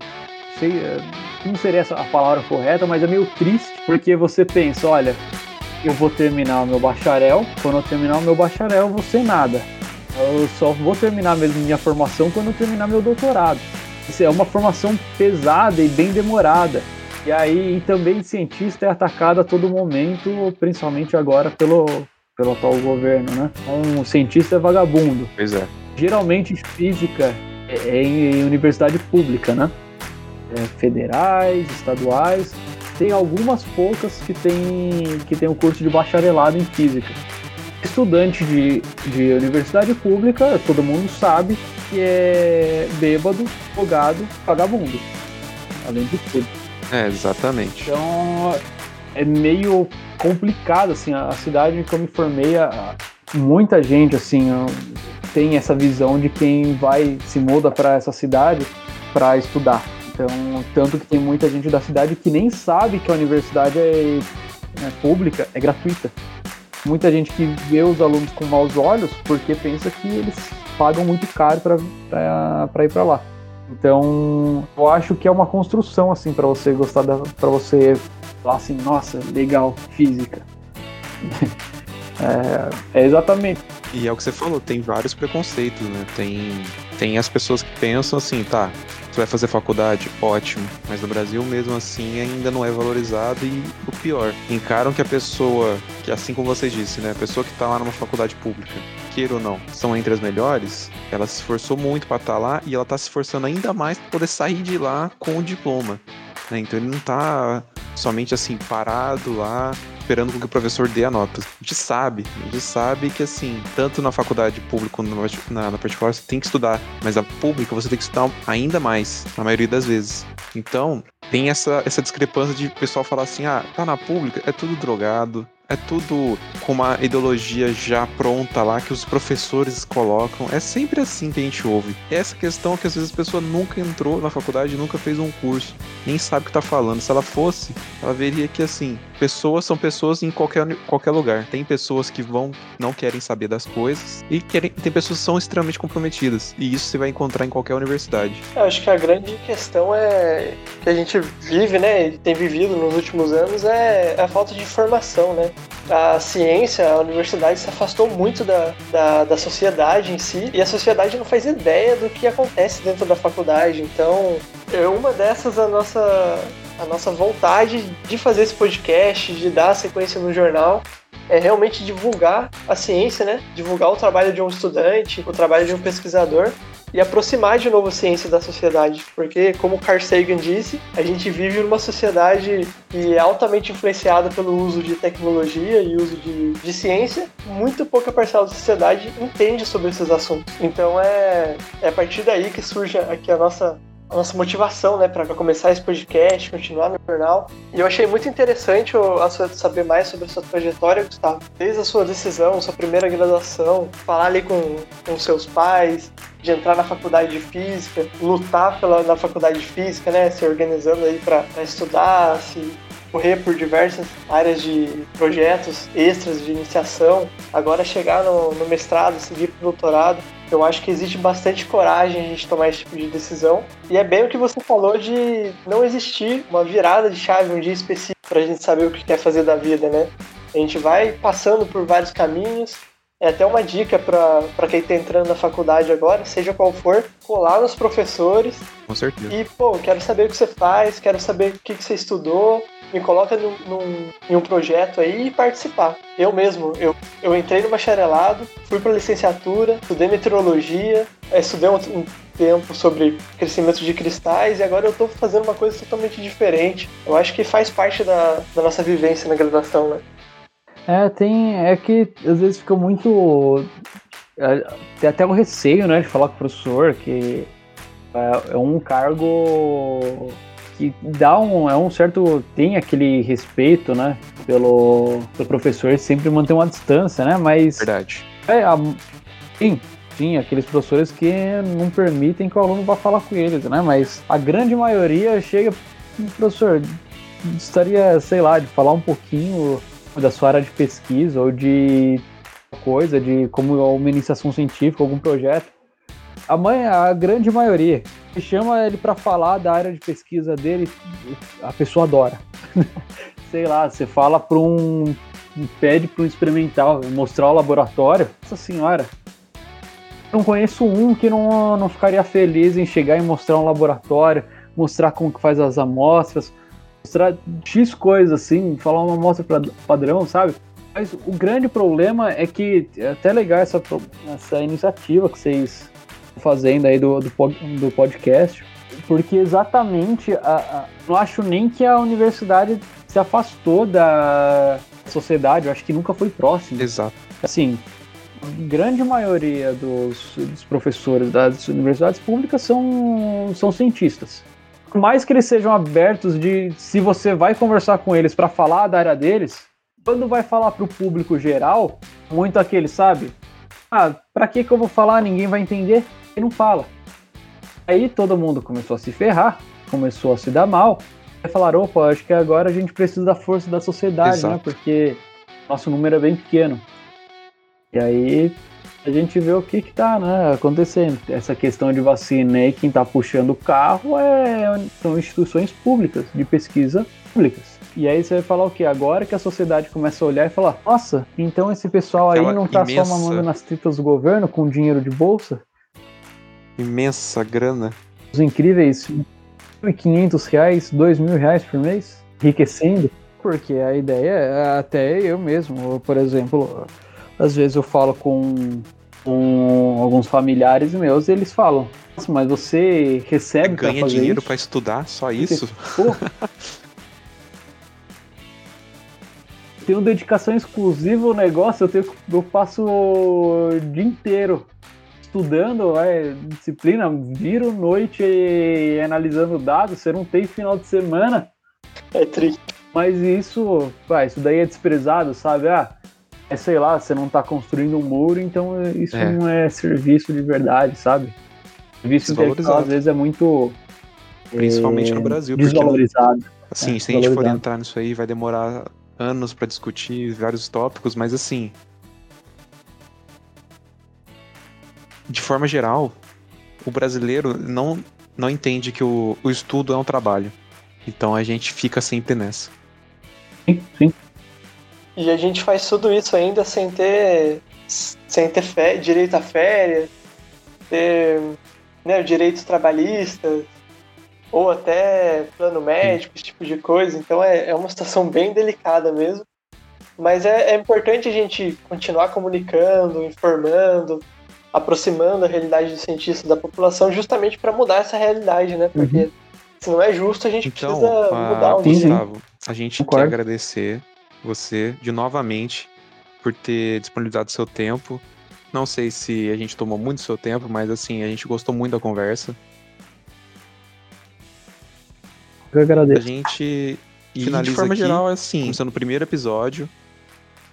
Sei, é, não seria essa a palavra correta, mas é meio triste, porque você pensa, olha, eu vou terminar o meu bacharel, quando eu terminar o meu bacharel, eu vou ser nada. Eu só vou terminar mesmo minha formação quando eu terminar meu doutorado. Isso é uma formação pesada e bem demorada. E aí e também cientista é atacado a todo momento, principalmente agora pelo, pelo atual governo, né? Um cientista é vagabundo. Pois é. Geralmente física é, é em universidade pública, né? É, federais, estaduais. Tem algumas poucas que tem que tem o um curso de bacharelado em física. Estudante de, de universidade pública, todo mundo sabe que é bêbado, drogado, vagabundo. Além de tudo. É, exatamente. Então é meio complicado, assim, a cidade que eu me formei, muita gente, assim, tem essa visão de quem vai, se muda para essa cidade para estudar. Então, tanto que tem muita gente da cidade que nem sabe que a universidade é, é pública, é gratuita. Muita gente que vê os alunos com maus olhos porque pensa que eles pagam muito caro para ir para lá. Então, eu acho que é uma construção assim para você gostar da, para você falar assim, nossa, legal, física. [laughs] é, é exatamente. E é o que você falou, tem vários preconceitos, né? Tem, tem as pessoas que pensam assim, tá, você vai fazer faculdade? Ótimo. Mas no Brasil, mesmo assim, ainda não é valorizado e o pior, encaram que a pessoa, que assim como você disse, né? A pessoa que tá lá numa faculdade pública, queira ou não, são entre as melhores, ela se esforçou muito para estar tá lá e ela tá se esforçando ainda mais para poder sair de lá com o diploma. Né? Então ele não tá somente assim parado lá esperando que o professor dê a nota. A gente sabe, a gente sabe que assim, tanto na faculdade pública quanto na, na particular você tem que estudar, mas a pública você tem que estudar ainda mais, na maioria das vezes. Então, tem essa, essa discrepância de pessoal falar assim: ah, tá na pública, é tudo drogado, é tudo com uma ideologia já pronta lá que os professores colocam. É sempre assim que a gente ouve. Essa questão que às vezes a pessoa nunca entrou na faculdade, nunca fez um curso, nem sabe o que tá falando. Se ela fosse, ela veria que assim, pessoas são pessoas em qualquer, qualquer lugar. Tem pessoas que vão não querem saber das coisas e querem, tem pessoas que são extremamente comprometidas. E isso você vai encontrar em qualquer universidade. Eu acho que a grande questão é que a gente vive, né, tem vivido nos últimos anos é a falta de informação, né? A ciência, a universidade se afastou muito da, da, da sociedade em si e a sociedade não faz ideia do que acontece dentro da faculdade. Então, é uma dessas a nossa a nossa vontade de fazer esse podcast, de dar sequência no jornal, é realmente divulgar a ciência, né? Divulgar o trabalho de um estudante, o trabalho de um pesquisador e aproximar de novo a ciência da sociedade, porque como Carl Sagan disse, a gente vive numa sociedade que é altamente influenciada pelo uso de tecnologia e uso de, de ciência, muito pouca parcela da sociedade entende sobre esses assuntos. Então é, é a partir daí que surge aqui a nossa a nossa motivação, né, para começar esse podcast, continuar no jornal. E eu achei muito interessante sua, saber mais sobre a sua trajetória, Gustavo. Desde a sua decisão, sua primeira graduação, falar ali com, com seus pais, de entrar na faculdade de física, lutar pela, na faculdade de física, né, se organizando aí para estudar, se correr por diversas áreas de projetos extras de iniciação, agora chegar no, no mestrado, seguir para o doutorado. Eu acho que existe bastante coragem a gente tomar esse tipo de decisão. E é bem o que você falou de não existir uma virada de chave, um dia específico para a gente saber o que quer fazer da vida, né? A gente vai passando por vários caminhos. É até uma dica para quem está entrando na faculdade agora, seja qual for, colar nos professores. Com certeza. E, pô, quero saber o que você faz, quero saber o que, que você estudou, me coloca num, num, em um projeto aí e participar. Eu mesmo, eu, eu entrei no bacharelado, fui para licenciatura, estudei meteorologia, eh, estudei um, um tempo sobre crescimento de cristais e agora eu estou fazendo uma coisa totalmente diferente. Eu acho que faz parte da, da nossa vivência na graduação, né? É, tem. É que às vezes fica muito. É, tem até um receio, né, de falar com o professor que é, é um cargo que dá um, é um certo, tem aquele respeito, né, pelo, pelo professor, sempre manter uma distância, né, mas... Verdade. É, a, sim, sim, aqueles professores que não permitem que o aluno vá falar com eles, né, mas a grande maioria chega, professor, gostaria, sei lá, de falar um pouquinho da sua área de pesquisa ou de coisa, de como uma iniciação científica, algum projeto. A mãe, a grande maioria, você chama ele para falar da área de pesquisa dele, a pessoa adora. [laughs] Sei lá, você fala para um, pede para um experimental mostrar o laboratório. Nossa senhora, não conheço um que não, não ficaria feliz em chegar e mostrar um laboratório, mostrar como que faz as amostras, mostrar X coisas assim, falar uma amostra padrão, sabe? Mas o grande problema é que é até legal essa, essa iniciativa que vocês fazendo aí do, do, do podcast, porque exatamente a, a, não acho nem que a universidade se afastou da sociedade, eu acho que nunca foi próximo. Exato. Assim, a grande maioria dos, dos professores das universidades públicas são, são cientistas. Por mais que eles sejam abertos de se você vai conversar com eles para falar da área deles, quando vai falar para o público geral, muito aquele, sabe? Ah, para que que eu vou falar? Ninguém vai entender e não fala. Aí todo mundo começou a se ferrar, começou a se dar mal. E falaram, opa, acho que agora a gente precisa da força da sociedade, né? Exato. né? Porque nosso número é bem pequeno. E aí a gente vê o que que tá né, acontecendo. Essa questão de vacina aí, quem tá puxando o carro é, são instituições públicas, de pesquisa públicas. E aí você vai falar o quê? Agora que a sociedade começa a olhar e falar, nossa, então esse pessoal aí Aquela não tá imensa- só mamando nas tritas do governo com dinheiro de bolsa? Imensa grana. Os incríveis 1.500 reais, 2.000 reais por mês, enriquecendo. Porque a ideia é até eu mesmo, por exemplo, às vezes eu falo com, com alguns familiares meus e eles falam, "Nossa, mas você recebe pra Ganha fazer dinheiro pra estudar, só isso? [laughs] Tenho dedicação exclusiva ao negócio, eu, tenho, eu passo o dia inteiro estudando, é, disciplina, viro noite e analisando dados, você não tem final de semana, É triste. mas isso, pá, isso daí é desprezado, sabe? Ah, é sei lá, você não tá construindo um muro, então isso É. não é serviço de verdade, sabe? Serviço intelectual às vezes é muito Principalmente é, no Brasil, porque desvalorizado. Assim, É, se a gente for entrar nisso aí, vai demorar anos pra discutir vários tópicos, mas assim. De forma geral, o brasileiro não, não entende que o, o estudo é um trabalho. Então a gente fica sempre nessa. Sim, sim. E a gente faz tudo isso ainda sem ter, sem ter fé, direito a férias, ter né, direitos trabalhistas, ou até plano médico, esse tipo de coisa. Então é, é uma situação bem delicada mesmo. Mas é, é importante a gente continuar comunicando, informando, aproximando a realidade dos cientistas da população, justamente para mudar essa realidade, né? Porque se não é justo, a gente Então, precisa ah, mudar sim. Gustavo, a gente Concordo. quer agradecer você de novamente por ter disponibilizado seu tempo. Não sei se a gente tomou muito seu tempo, mas assim, a gente gostou muito da conversa. Eu A agradeço. gente e Finaliza de forma aqui. geral é assim, começando o primeiro episódio,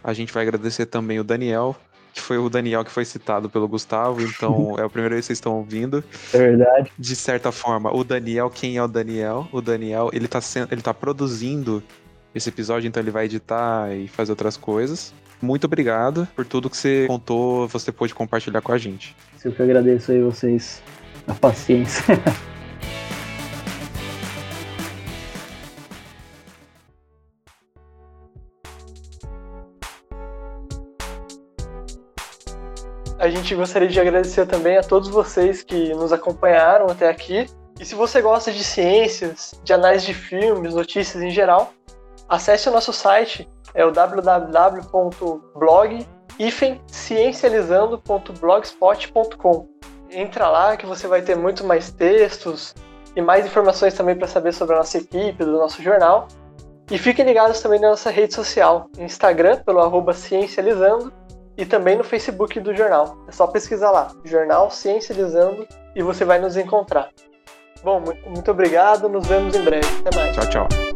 a gente vai agradecer também o Daniel, que foi o Daniel que foi citado pelo Gustavo, então [laughs] é a primeira vez que vocês estão ouvindo. É verdade. De certa forma, o Daniel, quem é o Daniel? O Daniel, ele tá sendo, ele tá produzindo esse episódio, então ele vai editar e fazer outras coisas. Muito obrigado por tudo que você contou, você pôde compartilhar com a gente. Eu que agradeço aí vocês a paciência. [laughs] A gente gostaria de agradecer também a todos vocês que nos acompanharam até aqui. E se você gosta de ciências, de análise de filmes, notícias em geral, acesse o nosso site, é o www.blog-ciencializando.blogspot.com. Entra lá que você vai ter muito mais textos e mais informações também para saber sobre a nossa equipe, do nosso jornal. E fiquem ligados também na nossa rede social, Instagram, pelo arroba Ciencializando, e também no Facebook do jornal. É só pesquisar lá, Jornal Ciencializando, e você vai nos encontrar. Bom, mu- muito obrigado, nos vemos em breve. Até mais. Tchau, tchau.